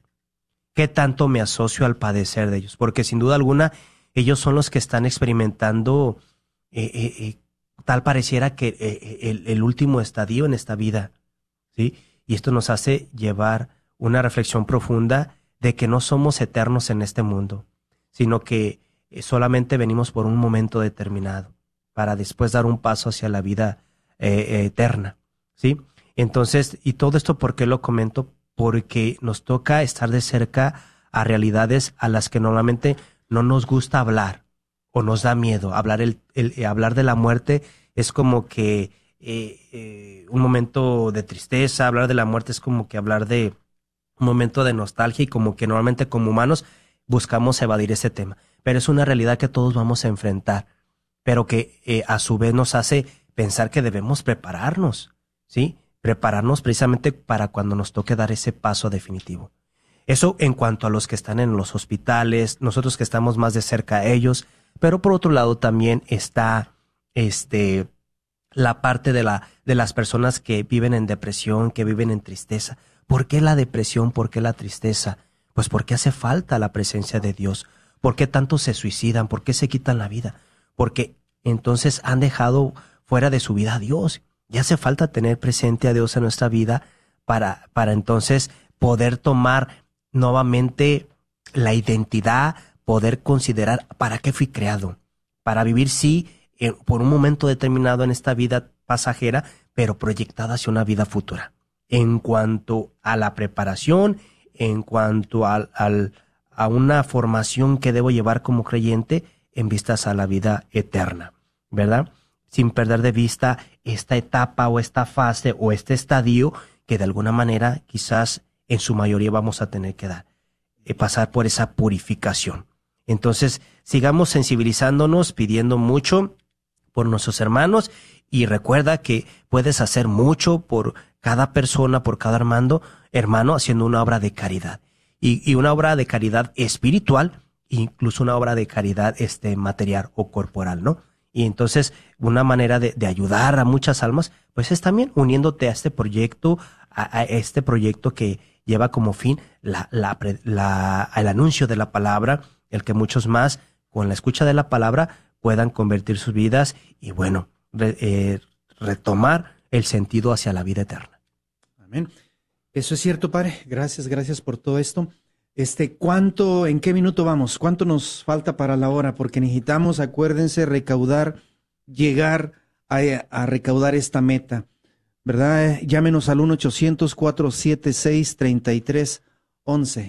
¿Qué tanto me asocio al padecer de ellos? Porque sin duda alguna, ellos son los que están experimentando, eh, eh, eh, tal pareciera que el, último estadio en esta vida, ¿sí? Y esto nos hace llevar una reflexión profunda de que no somos eternos en este mundo, sino que solamente venimos por un momento determinado para después dar un paso hacia la vida eterna, ¿sí? Entonces, y todo esto, ¿por qué lo comento? Porque nos toca estar de cerca a realidades a las que normalmente no nos gusta hablar o nos da miedo. Hablar, el, el- eh, hablar de la muerte es como que eh, eh, un momento de tristeza, hablar de la muerte es como que hablar de un momento de nostalgia y como que normalmente como humanos buscamos evadir ese tema. Pero es una realidad que todos vamos a enfrentar, pero que a su vez nos hace pensar que debemos prepararnos, ¿sí? Prepararnos precisamente para cuando nos toque dar ese paso definitivo. Eso en cuanto a los que están en los hospitales, nosotros que estamos más de cerca a ellos, pero por otro lado también está este la parte de la de las personas que viven en depresión, que viven en tristeza. ¿Por qué la depresión? ¿Por qué la tristeza? Pues porque hace falta la presencia de Dios. ¿Por qué tanto se suicidan? ¿Por qué se quitan la vida? Porque entonces han dejado fuera de su vida a Dios. Y hace falta tener presente a Dios en nuestra vida para, para entonces poder tomar nuevamente la identidad, poder considerar para qué fui creado. Para vivir, sí, eh, por un momento determinado en esta vida pasajera, pero proyectada hacia una vida futura. En cuanto a la preparación, en cuanto al, al- a una formación que debo llevar como creyente en vistas a la vida eterna, ¿verdad? Sin perder de vista esta etapa o esta fase o este estadio que de alguna manera quizás en su mayoría vamos a tener que dar, eh, pasar por esa purificación. Entonces, sigamos sensibilizándonos, pidiendo mucho por nuestros hermanos y recuerda que puedes hacer mucho por cada persona, por cada hermano, hermano, haciendo una obra de caridad. Y, y una obra de caridad espiritual, incluso una obra de caridad este, material o corporal, ¿no? Y entonces, una manera de, de ayudar a muchas almas, pues es también uniéndote a este proyecto, a, a este proyecto que lleva como fin el anuncio de la palabra, el que muchos más, con la escucha de la palabra, puedan convertir sus vidas y, bueno, eh, retomar el sentido hacia la vida eterna. Amén. Eso es cierto, Padre. Gracias, gracias por todo esto. Este, ¿cuánto, en qué minuto vamos? ¿Cuánto nos falta para la hora? Porque necesitamos, acuérdense, recaudar, llegar a recaudar esta meta. ¿Verdad? Llámenos al 1-800-476-3311.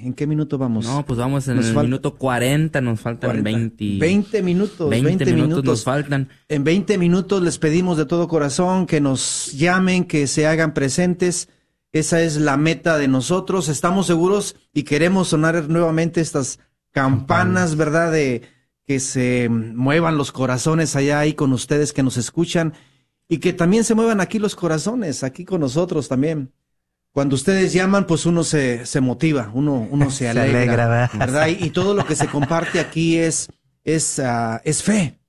¿En qué minuto vamos? No, pues vamos en Nos el falta- minuto 40, nos faltan 40. 20. 20 minutos. 20 20, minutos, minutos. nos faltan. En 20 minutos les pedimos de todo corazón que nos llamen, que se hagan presentes. Esa es la meta de nosotros. Estamos seguros y queremos sonar nuevamente estas campanas, ¿verdad? De que se muevan los corazones allá ahí con ustedes que nos escuchan y que también se muevan aquí los corazones, aquí con nosotros también. Cuando ustedes llaman, pues uno se, se motiva, uno, uno se Se alegra, alegra, ¿verdad? ¿verdad? Y, y todo lo que se comparte aquí es, es, ah, es fe.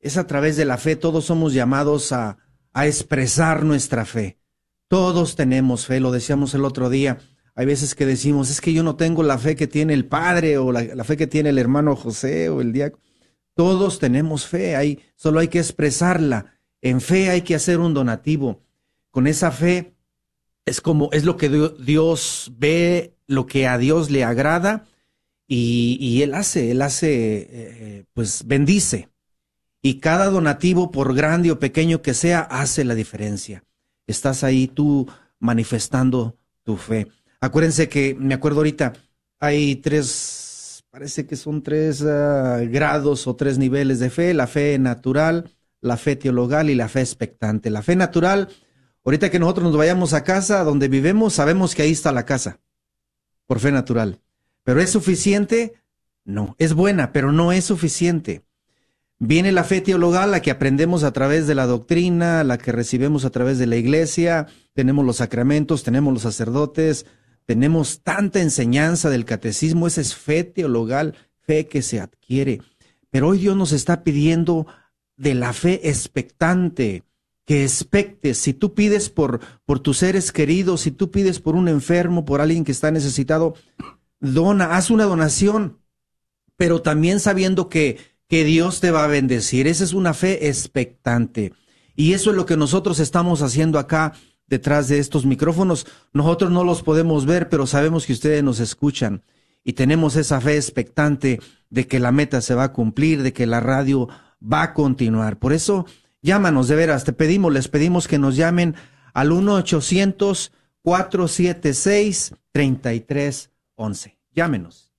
Es a través de la fe. Todos somos llamados a, a expresar nuestra fe. Todos tenemos fe, lo decíamos el otro día. Hay veces que decimos, es que yo no tengo la fe que tiene el padre o la, la fe que tiene el hermano José o el diácono. Todos tenemos fe, hay, solo hay que expresarla. En fe hay que hacer un donativo. Con esa fe es como, es lo que Dio- Dios ve, lo que a Dios le agrada y, y Él hace, Él hace, eh, pues bendice. Y cada donativo, por grande o pequeño que sea, hace la diferencia. Estás ahí tú manifestando tu fe. Acuérdense que, me acuerdo ahorita, hay tres, parece que son tres ah, grados o tres niveles de fe, la fe natural, la fe teologal y la fe expectante. La fe natural, ahorita que nosotros nos vayamos a casa donde vivemos, sabemos que ahí está la casa, por fe natural. Pero ¿es suficiente? No, es buena, pero no es suficiente. Viene la fe teologal, la que aprendemos a través de la doctrina, la que recibimos a través de la iglesia, tenemos los sacramentos, tenemos los sacerdotes, tenemos tanta enseñanza del catecismo, esa es fe teologal, fe que se adquiere. Pero hoy Dios nos está pidiendo de la fe expectante, que expectes. Si tú pides por, por tus seres queridos, si tú pides por un enfermo, por alguien que está necesitado, dona, haz una donación, pero también sabiendo que, que Dios te va a bendecir. Esa es una fe expectante. Y eso es lo que nosotros estamos haciendo acá detrás de estos micrófonos. Nosotros no los podemos ver, pero sabemos que ustedes nos escuchan. y tenemos esa fe expectante de que la meta se va a cumplir, de que la radio va a continuar. Por eso, llámanos de veras, te pedimos, les pedimos que nos llamen al 1-800-476-3311. Llámenos.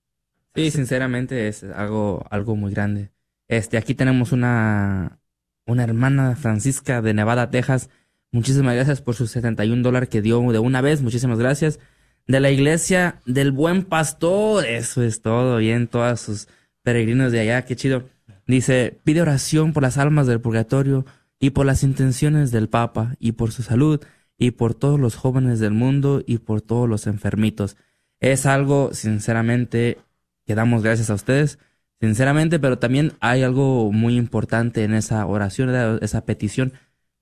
Sí, sinceramente es algo, algo muy grande. Este, aquí tenemos una, una hermana Francisca de Nevada, Texas. Muchísimas gracias por sus 71 dólares que dio de una vez. Muchísimas gracias. De la iglesia del buen pastor. Eso es todo. Bien, todos sus peregrinos de allá. Qué chido. Dice, pide oración por las almas del purgatorio y por las intenciones del Papa y por su salud y por todos los jóvenes del mundo y por todos los enfermitos. Es algo, sinceramente, que damos gracias a ustedes, sinceramente, pero también hay algo muy importante en esa oración, esa petición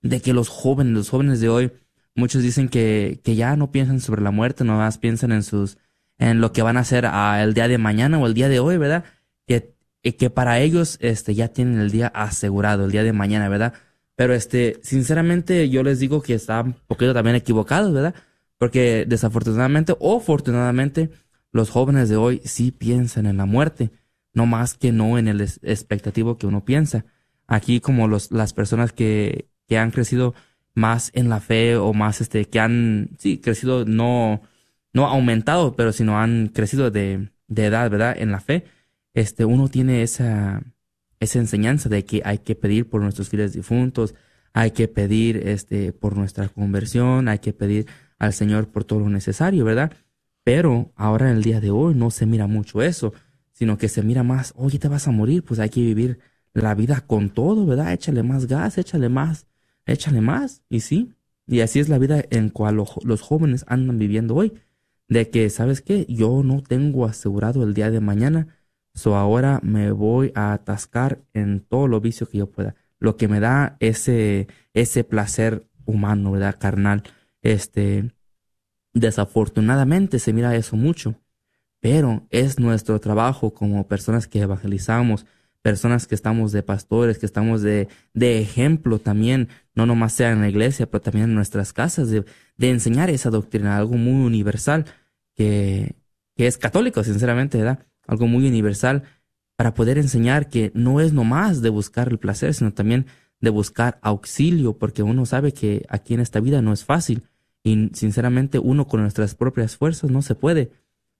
de que los jóvenes, los jóvenes de hoy, muchos dicen que, que ya no piensan sobre la muerte, no más piensan en sus, en lo que van a hacer el día de mañana o el día de hoy, ¿verdad? Que, que para ellos, este, ya tienen el día asegurado, el día de mañana, ¿verdad? Pero este, sinceramente, yo les digo que están un poquito también equivocados, ¿verdad? Porque desafortunadamente o afortunadamente, los jóvenes de hoy sí piensan en la muerte, no más que no en el expectativo que uno piensa. Aquí como los, las personas que, que han crecido más en la fe o más este, que han, sí, crecido no, no aumentado, pero sino han crecido de, de edad, ¿verdad? En la fe, este, uno tiene esa, esa enseñanza de que hay que pedir por nuestros fieles difuntos, hay que pedir este, por nuestra conversión, hay que pedir al Señor por todo lo necesario, ¿verdad? Pero ahora en el día de hoy no se mira mucho eso, sino que se mira más, oye, te vas a morir, pues hay que vivir la vida con todo, ¿verdad? Échale más gas, échale más, échale más. Y sí, y así es la vida en cual los jóvenes andan viviendo hoy. De que, ¿sabes qué? Yo no tengo asegurado el día de mañana, so ahora me voy a atascar en todo lo vicio que yo pueda. Lo que me da ese, ese placer humano, ¿verdad? Carnal. Este, Desafortunadamente se mira eso mucho, pero es nuestro trabajo como personas que evangelizamos, personas que estamos de pastores, que estamos de, de ejemplo también, no nomás sea en la iglesia, pero también en nuestras casas, de, de enseñar esa doctrina, algo muy universal, que, que es católico, sinceramente, ¿verdad? Algo muy universal para poder enseñar que no es nomás de buscar el placer, sino también de buscar auxilio, porque uno sabe que aquí en esta vida no es fácil y sinceramente uno con nuestras propias fuerzas no se puede.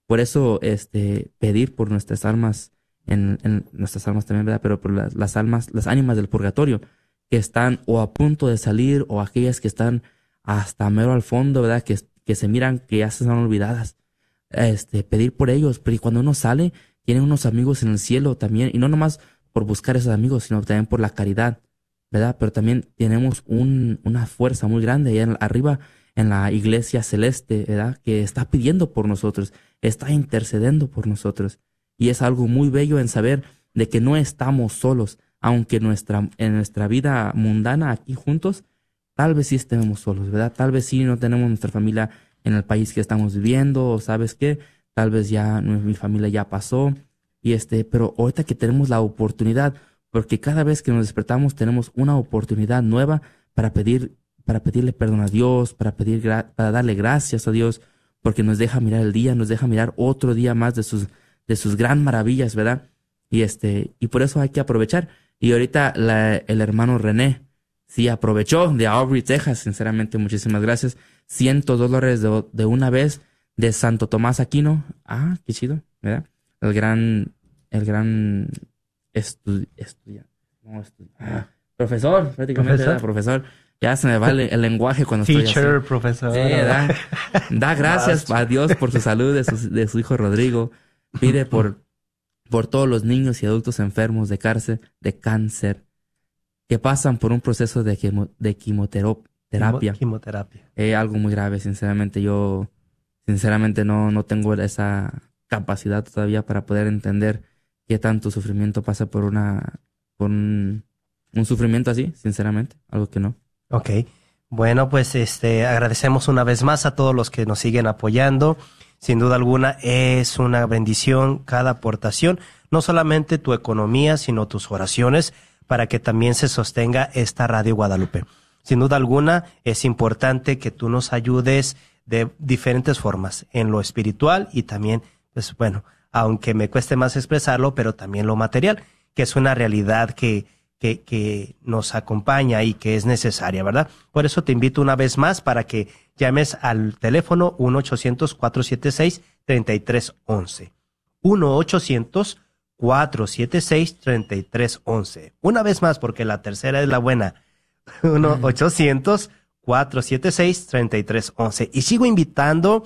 Por eso, este, pedir por nuestras almas, en, nuestras almas también, ¿verdad? Pero por las, las, almas, las ánimas del purgatorio, que están o a punto de salir o aquellas que están hasta mero al fondo, ¿verdad? Que, que se miran que ya se están olvidadas. Este, pedir por ellos, pero cuando uno sale, tienen unos amigos en el cielo también, y no nomás por buscar esos amigos, sino también por la caridad, ¿verdad? Pero también tenemos un, una fuerza muy grande allá arriba en la iglesia celeste, ¿verdad? Que está pidiendo por nosotros, está intercediendo por nosotros. Y es algo muy bello en saber de que no estamos solos, aunque nuestra, en nuestra vida mundana aquí juntos, tal vez sí estemos solos, ¿verdad? Tal vez sí no tenemos nuestra familia en el país que estamos viviendo, o sabes qué, tal vez ya mi familia ya pasó, y este, pero ahorita que tenemos la oportunidad, porque cada vez que nos despertamos tenemos una oportunidad nueva para pedir para pedirle perdón a Dios, para pedir para darle gracias a Dios, porque nos deja mirar el día, nos deja mirar otro día más de sus de sus gran maravillas, ¿verdad? Y este y por eso hay que aprovechar. Y ahorita la, el hermano René sí aprovechó de Aubrey, Texas, sinceramente muchísimas gracias. Cientos dólares de, de una vez de Santo Tomás Aquino. Ah, qué chido, ¿verdad? El gran el gran estudiante. No, ah, profesor, prácticamente, ¿Profesor? profesor ya se me va el, lenguaje cuando estoy Teacher, profesor. Sí, da, da gracias a Dios por su salud de su, de su hijo Rodrigo. Pide por, por todos los niños y adultos enfermos de cáncer, de cáncer que pasan por un proceso de, de quimioterapia. Quimioterapia. Eh, algo muy grave, sinceramente. Yo, sinceramente, no, no tengo esa capacidad todavía para poder entender qué tanto sufrimiento pasa por una, por un, un sufrimiento así, sinceramente. Algo que no. Ok. Bueno, pues este agradecemos una vez más a todos los que nos siguen apoyando. Sin duda alguna es una bendición cada aportación, no solamente tu economía, sino tus oraciones para que también se sostenga esta Radio Guadalupe. Sin duda alguna es importante que tú nos ayudes de diferentes formas, en lo espiritual y también, pues bueno, aunque me cueste más expresarlo, pero también lo material, que es una realidad que, que, que nos acompaña y que es necesaria, ¿verdad? Por eso te invito una vez más para que llames al teléfono 1-800-476-3311. 1-800-476-3311. Una vez más, porque la tercera es la buena. 1-800-476-3311. Y sigo invitando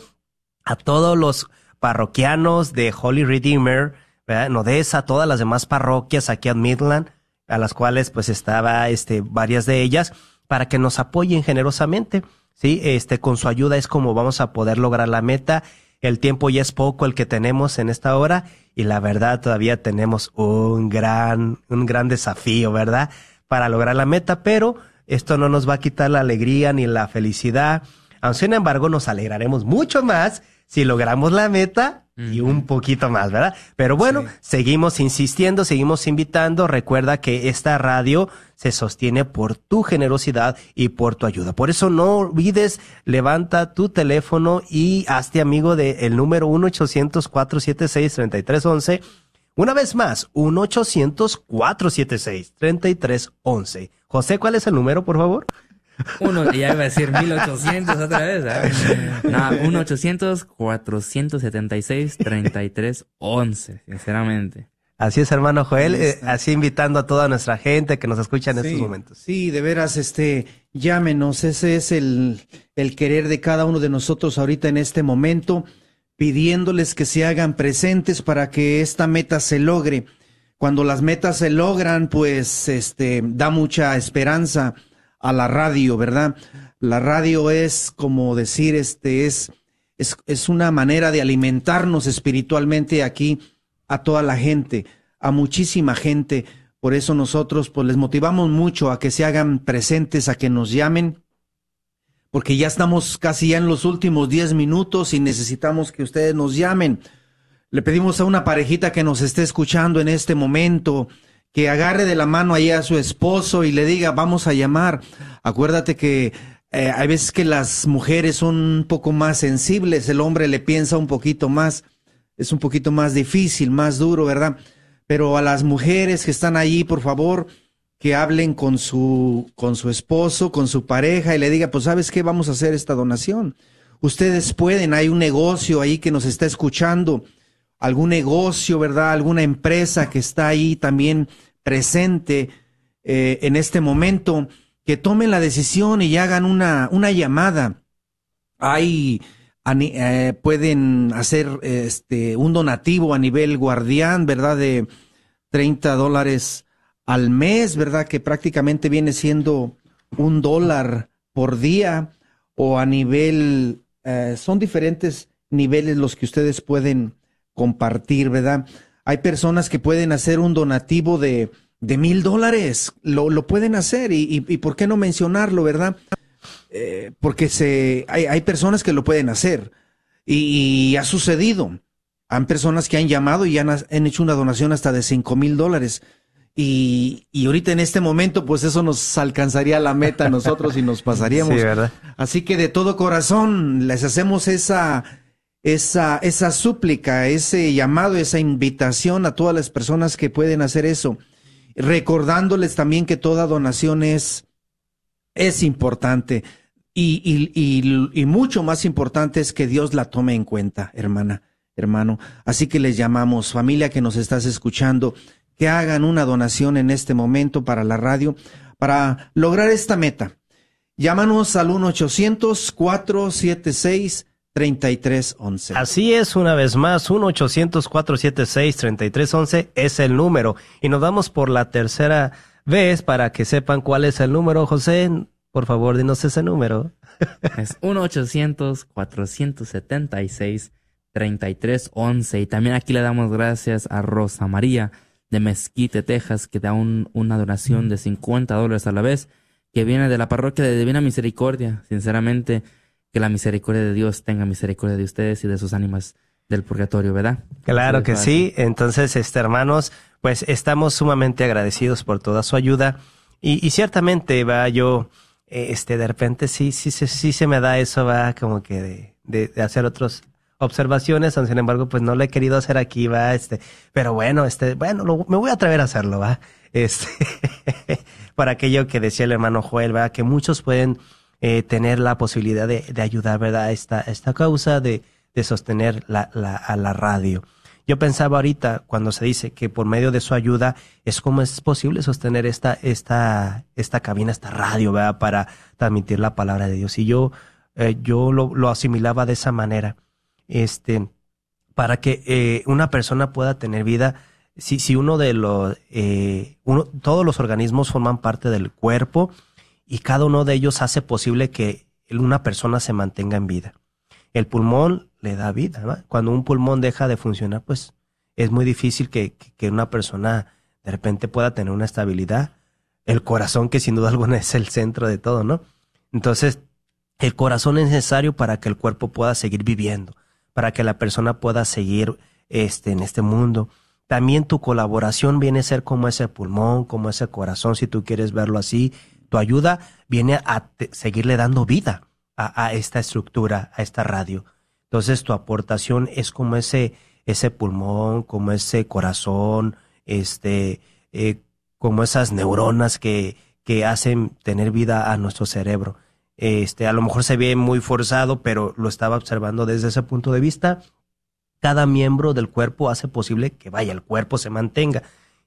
a todos los parroquianos de Holy Redeemer, ¿verdad? en Odessa, todas las demás parroquias aquí en Midland, a las cuales pues estaba este, varias de ellas, para que nos apoyen generosamente. Sí, este, con su ayuda es como vamos a poder lograr la meta. El tiempo ya es poco el que tenemos en esta hora y la verdad todavía tenemos un gran, un gran desafío, ¿verdad? Para lograr la meta, pero esto no nos va a quitar la alegría ni la felicidad. Aun sin embargo, nos alegraremos mucho más si logramos la meta y un poquito más, ¿verdad? Pero bueno, seguimos insistiendo, seguimos invitando. Recuerda que esta radio se sostiene por tu generosidad y por tu ayuda. Por eso no olvides, levanta tu teléfono y hazte amigo del número 1-800-476-3311. Una vez más, 1-800-476-3311. José, ¿cuál es el número, por favor? Uno, ya iba a decir 1800 otra vez. ¿eh? No, 1-800-476-3311, sinceramente. Así es, hermano Joel, eh, así invitando a toda nuestra gente que nos escucha en Sí, estos momentos. Sí, de veras, este, llámenos, ese es el, el querer de cada uno de nosotros ahorita en este momento, pidiéndoles que se hagan presentes para que esta meta se logre. Cuando las metas se logran, pues, este, da mucha esperanza a la radio, ¿verdad? La radio es como decir, este, es, es, es una manera de alimentarnos espiritualmente aquí a toda la gente, a muchísima gente. Por eso nosotros pues les motivamos mucho a que se hagan presentes, a que nos llamen, porque ya estamos casi ya en los últimos 10 minutos y necesitamos que ustedes nos llamen. Le pedimos a una parejita que nos esté escuchando en este momento, que agarre de la mano ahí a su esposo y le diga, vamos a llamar. Acuérdate que eh, hay veces que las mujeres son un poco más sensibles, el hombre le piensa un poquito más, es un poquito más difícil, más duro, ¿verdad? Pero a las mujeres que están allí, por favor, que hablen con su, con su esposo, con su pareja y le diga, pues sabes qué, vamos a hacer esta donación. Ustedes pueden, hay un negocio ahí que nos está escuchando, algún negocio, ¿verdad? Alguna empresa que está ahí también presente eh, en este momento, que tomen la decisión y hagan una, una llamada. Hay, eh, pueden hacer este, un donativo a nivel guardián, ¿verdad? De 30 dólares al mes, ¿verdad? Que prácticamente viene siendo un dólar por día o a nivel, eh, son diferentes niveles los que ustedes pueden compartir, ¿verdad? Hay personas que pueden hacer un donativo de, de mil dólares, lo, lo pueden hacer y, y, y ¿por qué no mencionarlo, verdad? Eh, porque se, hay, hay personas que lo pueden hacer y, y ha sucedido. Han personas que han llamado y han, han hecho una donación hasta de cinco mil dólares. Y, y ahorita en este momento, pues eso nos alcanzaría la meta a nosotros y nos pasaríamos. Sí, ¿verdad? Así que de todo corazón les hacemos esa, esa, esa súplica, ese llamado, esa invitación a todas las personas que pueden hacer eso, recordándoles también que toda donación es, es importante y, y, y, y mucho más importante es que Dios la tome en cuenta, hermana, hermano. Así que les llamamos, familia que nos estás escuchando, que hagan una donación en este momento para la radio, para lograr esta meta. Llámanos al 1-800-476-3311. Así es, una vez más, 1-800-476-3311 es el número. Y nos vamos por la tercera vez para que sepan cuál es el número. José, por favor, dinos ese número. Es 1-800-476-3311. Y también aquí le damos gracias a Rosa María de Mesquite, Texas, que da un- una donación de 50 dólares a la vez, que viene de la parroquia de Divina Misericordia. Sinceramente, que la misericordia de Dios tenga misericordia de ustedes y de sus ánimas del purgatorio, ¿verdad? Claro que sí. Entonces, este, hermanos, pues estamos sumamente agradecidos por toda su ayuda. Y, y ciertamente, va, yo, eh, este, de repente sí, sí, sí, sí se me da eso, va, como que de, de, de hacer otros, observaciones, sin embargo, pues no lo he querido hacer aquí, va, este, pero bueno, este, bueno, lo- me voy a atrever a hacerlo, va, este, para aquello que decía el hermano Joel, va, que muchos pueden eh, tener la posibilidad de, de ayudar, verdad, a esta, esta causa de, de sostener la, la, a la radio. Yo pensaba ahorita, cuando se dice que por medio de su ayuda es como es posible sostener esta, esta, esta cabina, esta radio, ¿verdad? Para transmitir la palabra de Dios. Y yo, eh, yo lo, lo asimilaba de esa manera. Este, para que eh, una persona pueda tener vida, si, si uno de los, eh, uno, todos los organismos forman parte del cuerpo y cada uno de ellos hace posible que una persona se mantenga en vida. El pulmón le da vida. Cuando un pulmón deja de funcionar, pues es muy difícil que- que una persona de repente pueda tener una estabilidad. El corazón, que sin duda alguna es el centro de todo, ¿no? Entonces, el corazón es necesario para que el cuerpo pueda seguir viviendo, para que la persona pueda seguir este, en este mundo. También tu colaboración viene a ser como ese pulmón, como ese corazón, si tú quieres verlo así. Tu ayuda viene a seguirle dando vida a, a esta estructura, a esta radio. Entonces tu aportación es como ese, ese pulmón, como ese corazón, este, eh, como esas neuronas que, que hacen tener vida a nuestro cerebro. Este, a lo mejor se ve muy forzado, pero lo estaba observando desde ese punto de vista. Cada miembro del cuerpo hace posible que vaya, el cuerpo se mantenga.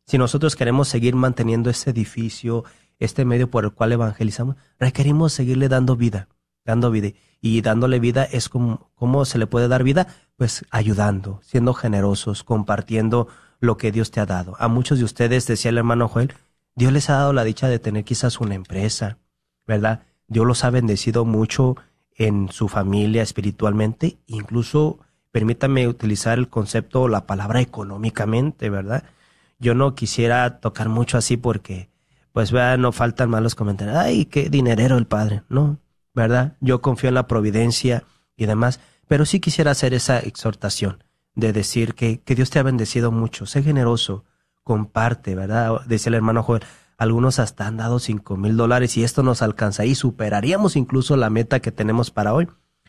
Si nosotros queremos seguir manteniendo este edificio, este medio por el cual evangelizamos, requerimos seguirle dando vida, dando vida. Y dándole vida es como, ¿cómo se le puede dar vida? Pues ayudando, siendo generosos, compartiendo lo que Dios te ha dado. A muchos de ustedes, decía el hermano Joel, Dios les ha dado la dicha de tener quizás una empresa, ¿verdad? Dios los ha bendecido mucho en su familia espiritualmente, incluso permítame utilizar el concepto, la palabra económicamente, ¿verdad? Yo no quisiera tocar mucho así porque, pues, vea, no faltan malos comentarios. Ay, qué dinerero el padre, ¿no? ¿Verdad? Yo confío en la providencia y demás, pero sí quisiera hacer esa exhortación de decir que, que Dios te ha bendecido mucho, sé generoso, comparte, ¿verdad? Decía el hermano Joel, algunos hasta han dado cinco mil dólares y esto nos alcanza y superaríamos incluso la meta que tenemos para hoy.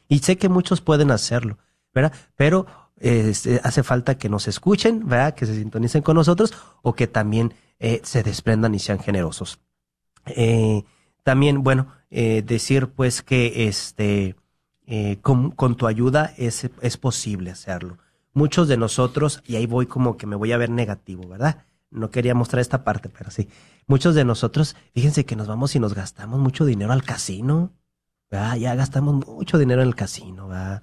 Y sé que muchos pueden hacerlo, ¿verdad? Pero se- hace falta que nos escuchen, ¿verdad? Que se sintonicen con nosotros o que también eh, se desprendan y sean generosos. Eh, también, bueno, eh, decir pues que este, eh, con, tu ayuda es, es posible hacerlo. Muchos de nosotros, y ahí voy como que me voy a ver negativo, ¿verdad? No quería mostrar esta parte, pero sí. Muchos de nosotros, fíjense que nos vamos y nos gastamos mucho dinero al casino. Ya gastamos mucho dinero en el casino, ¿verdad?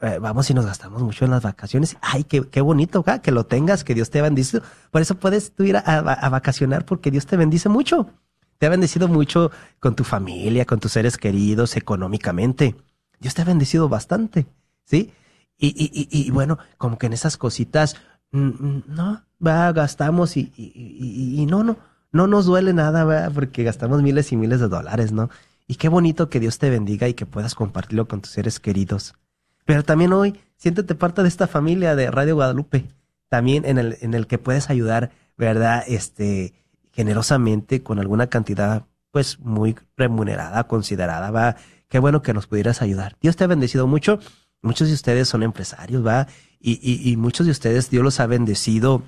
Eh, vamos y nos gastamos mucho en las vacaciones. Ay, qué, qué bonito, que lo tengas, que Dios te bendice. Por eso puedes tú ir a, vacacionar porque Dios te bendice mucho. Te ha bendecido mucho con tu familia, con tus seres queridos, económicamente. Dios te ha bendecido bastante, ¿sí? Y, y, bueno, como que en esas cositas, mm, mm, no, gastamos y, y, no, no, no nos duele nada, porque gastamos miles y miles de dólares, ¿no? Y qué bonito que Dios te bendiga y que puedas compartirlo con tus seres queridos. Pero también hoy, siéntete parte de esta familia de Radio Guadalupe, también en el, en el que puedes ayudar, ¿verdad? Este, generosamente con alguna cantidad, pues muy remunerada, considerada, va. Qué bueno que nos pudieras ayudar. Dios te ha bendecido mucho. Muchos de ustedes son empresarios, va. Y, y, y muchos de ustedes Dios los ha bendecido,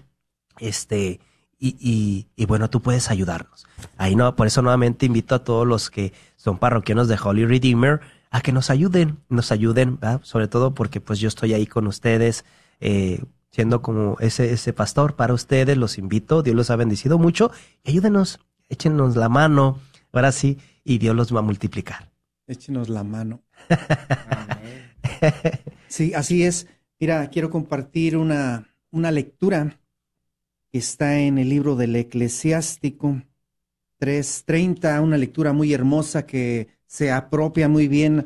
este, y, y, y bueno, tú puedes ayudarnos. Ahí no, por eso nuevamente invito a todos los que son parroquianos de Holy Redeemer a que nos ayuden, nos ayuden, sobre todo porque pues yo estoy ahí con ustedes, eh, siendo como ese, ese pastor para ustedes, los invito, Dios los ha bendecido mucho, y ayúdenos, échenos la mano, ahora sí, y Dios los va a multiplicar. Échenos la mano. Sí, así es. Mira, quiero compartir una, una lectura que está en el libro del Eclesiástico 3.30, una lectura muy hermosa que se apropia muy bien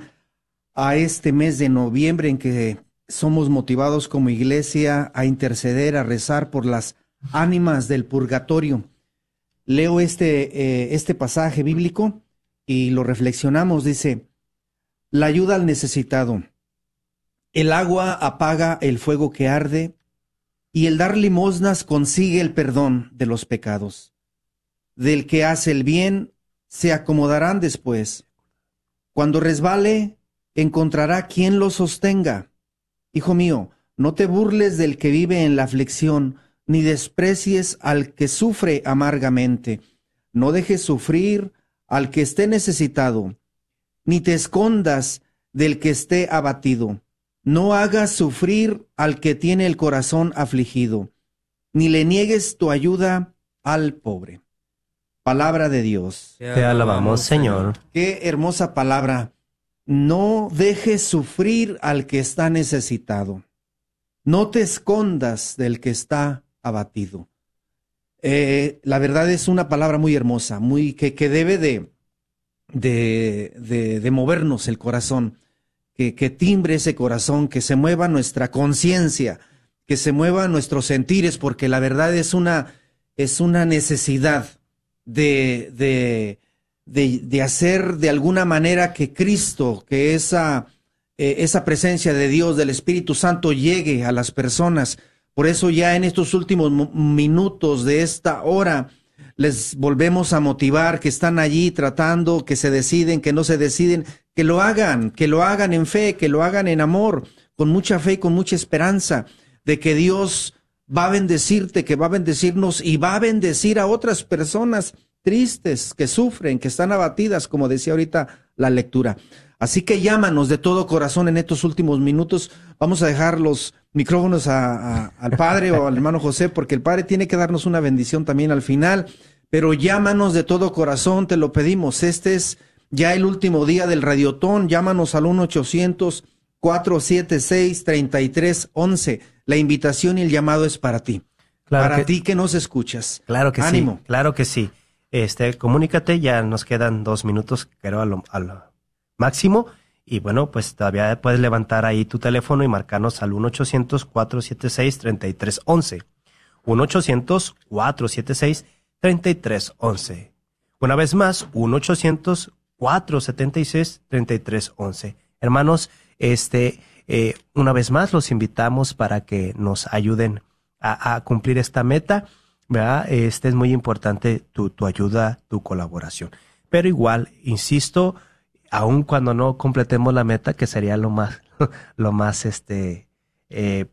a este mes de noviembre en que somos motivados como iglesia a interceder, a rezar por las ánimas del purgatorio. Leo este, eh, este pasaje bíblico y lo reflexionamos. Dice, la ayuda al necesitado. El agua apaga el fuego que arde y el dar limosnas consigue el perdón de los pecados. Del que hace el bien se acomodarán después. Cuando resbale, encontrará quien lo sostenga Hijo mío, no te burles del que vive en la aflicción, ni desprecies al que sufre amargamente. No dejes sufrir al que esté necesitado, ni te escondas del que esté abatido. No hagas sufrir al que tiene el corazón afligido, ni le niegues tu ayuda al pobre. Palabra de Dios. Te alabamos, Señor. Qué hermosa palabra. No dejes sufrir al que está necesitado. No te escondas del que está abatido. Eh, la verdad es una palabra muy hermosa, muy que, que debe de, de, de, de movernos el corazón, que, que timbre ese corazón, que se mueva nuestra conciencia, que se mueva nuestros sentires, porque la verdad es una, es una necesidad de, de, de, de hacer de alguna manera que Cristo, que esa, eh, esa presencia de Dios, del Espíritu Santo, llegue a las personas. Por eso ya en estos últimos mo- minutos de esta hora les volvemos a motivar que están allí tratando, que se deciden, que no se deciden, que lo hagan, que lo hagan en fe, que lo hagan en amor, con mucha fe y con mucha esperanza de que Dios va a bendecirte, que va a bendecirnos y va a bendecir a otras personas tristes, que sufren, que están abatidas, como decía ahorita la lectura. Así que llámanos de todo corazón en estos últimos minutos. Vamos a dejar los micrófonos a- al padre o al hermano José, porque el padre tiene que darnos una bendición también al final. Pero llámanos de todo corazón, te lo pedimos. Este es ya el último día del radiotón. Llámanos al 1-800-476-3311. La invitación y el llamado es para ti. Claro para que- ti que nos escuchas. Claro que Ánimo. sí. Claro que sí. Este, comunícate, ya nos quedan dos minutos, creo, a lo, a lo máximo. Y bueno, pues todavía puedes levantar ahí tu teléfono y marcarnos al 1-800-476-3311. 1-800-476-3311. Una vez más, 1-800-476-3311. Hermanos, este, eh, una vez más los invitamos para que nos ayuden a, cumplir esta meta. ¿verdad? Este es muy importante tu, tu ayuda, tu colaboración. Pero igual, insisto, aun cuando no completemos la meta, que sería lo más, lo más este, eh,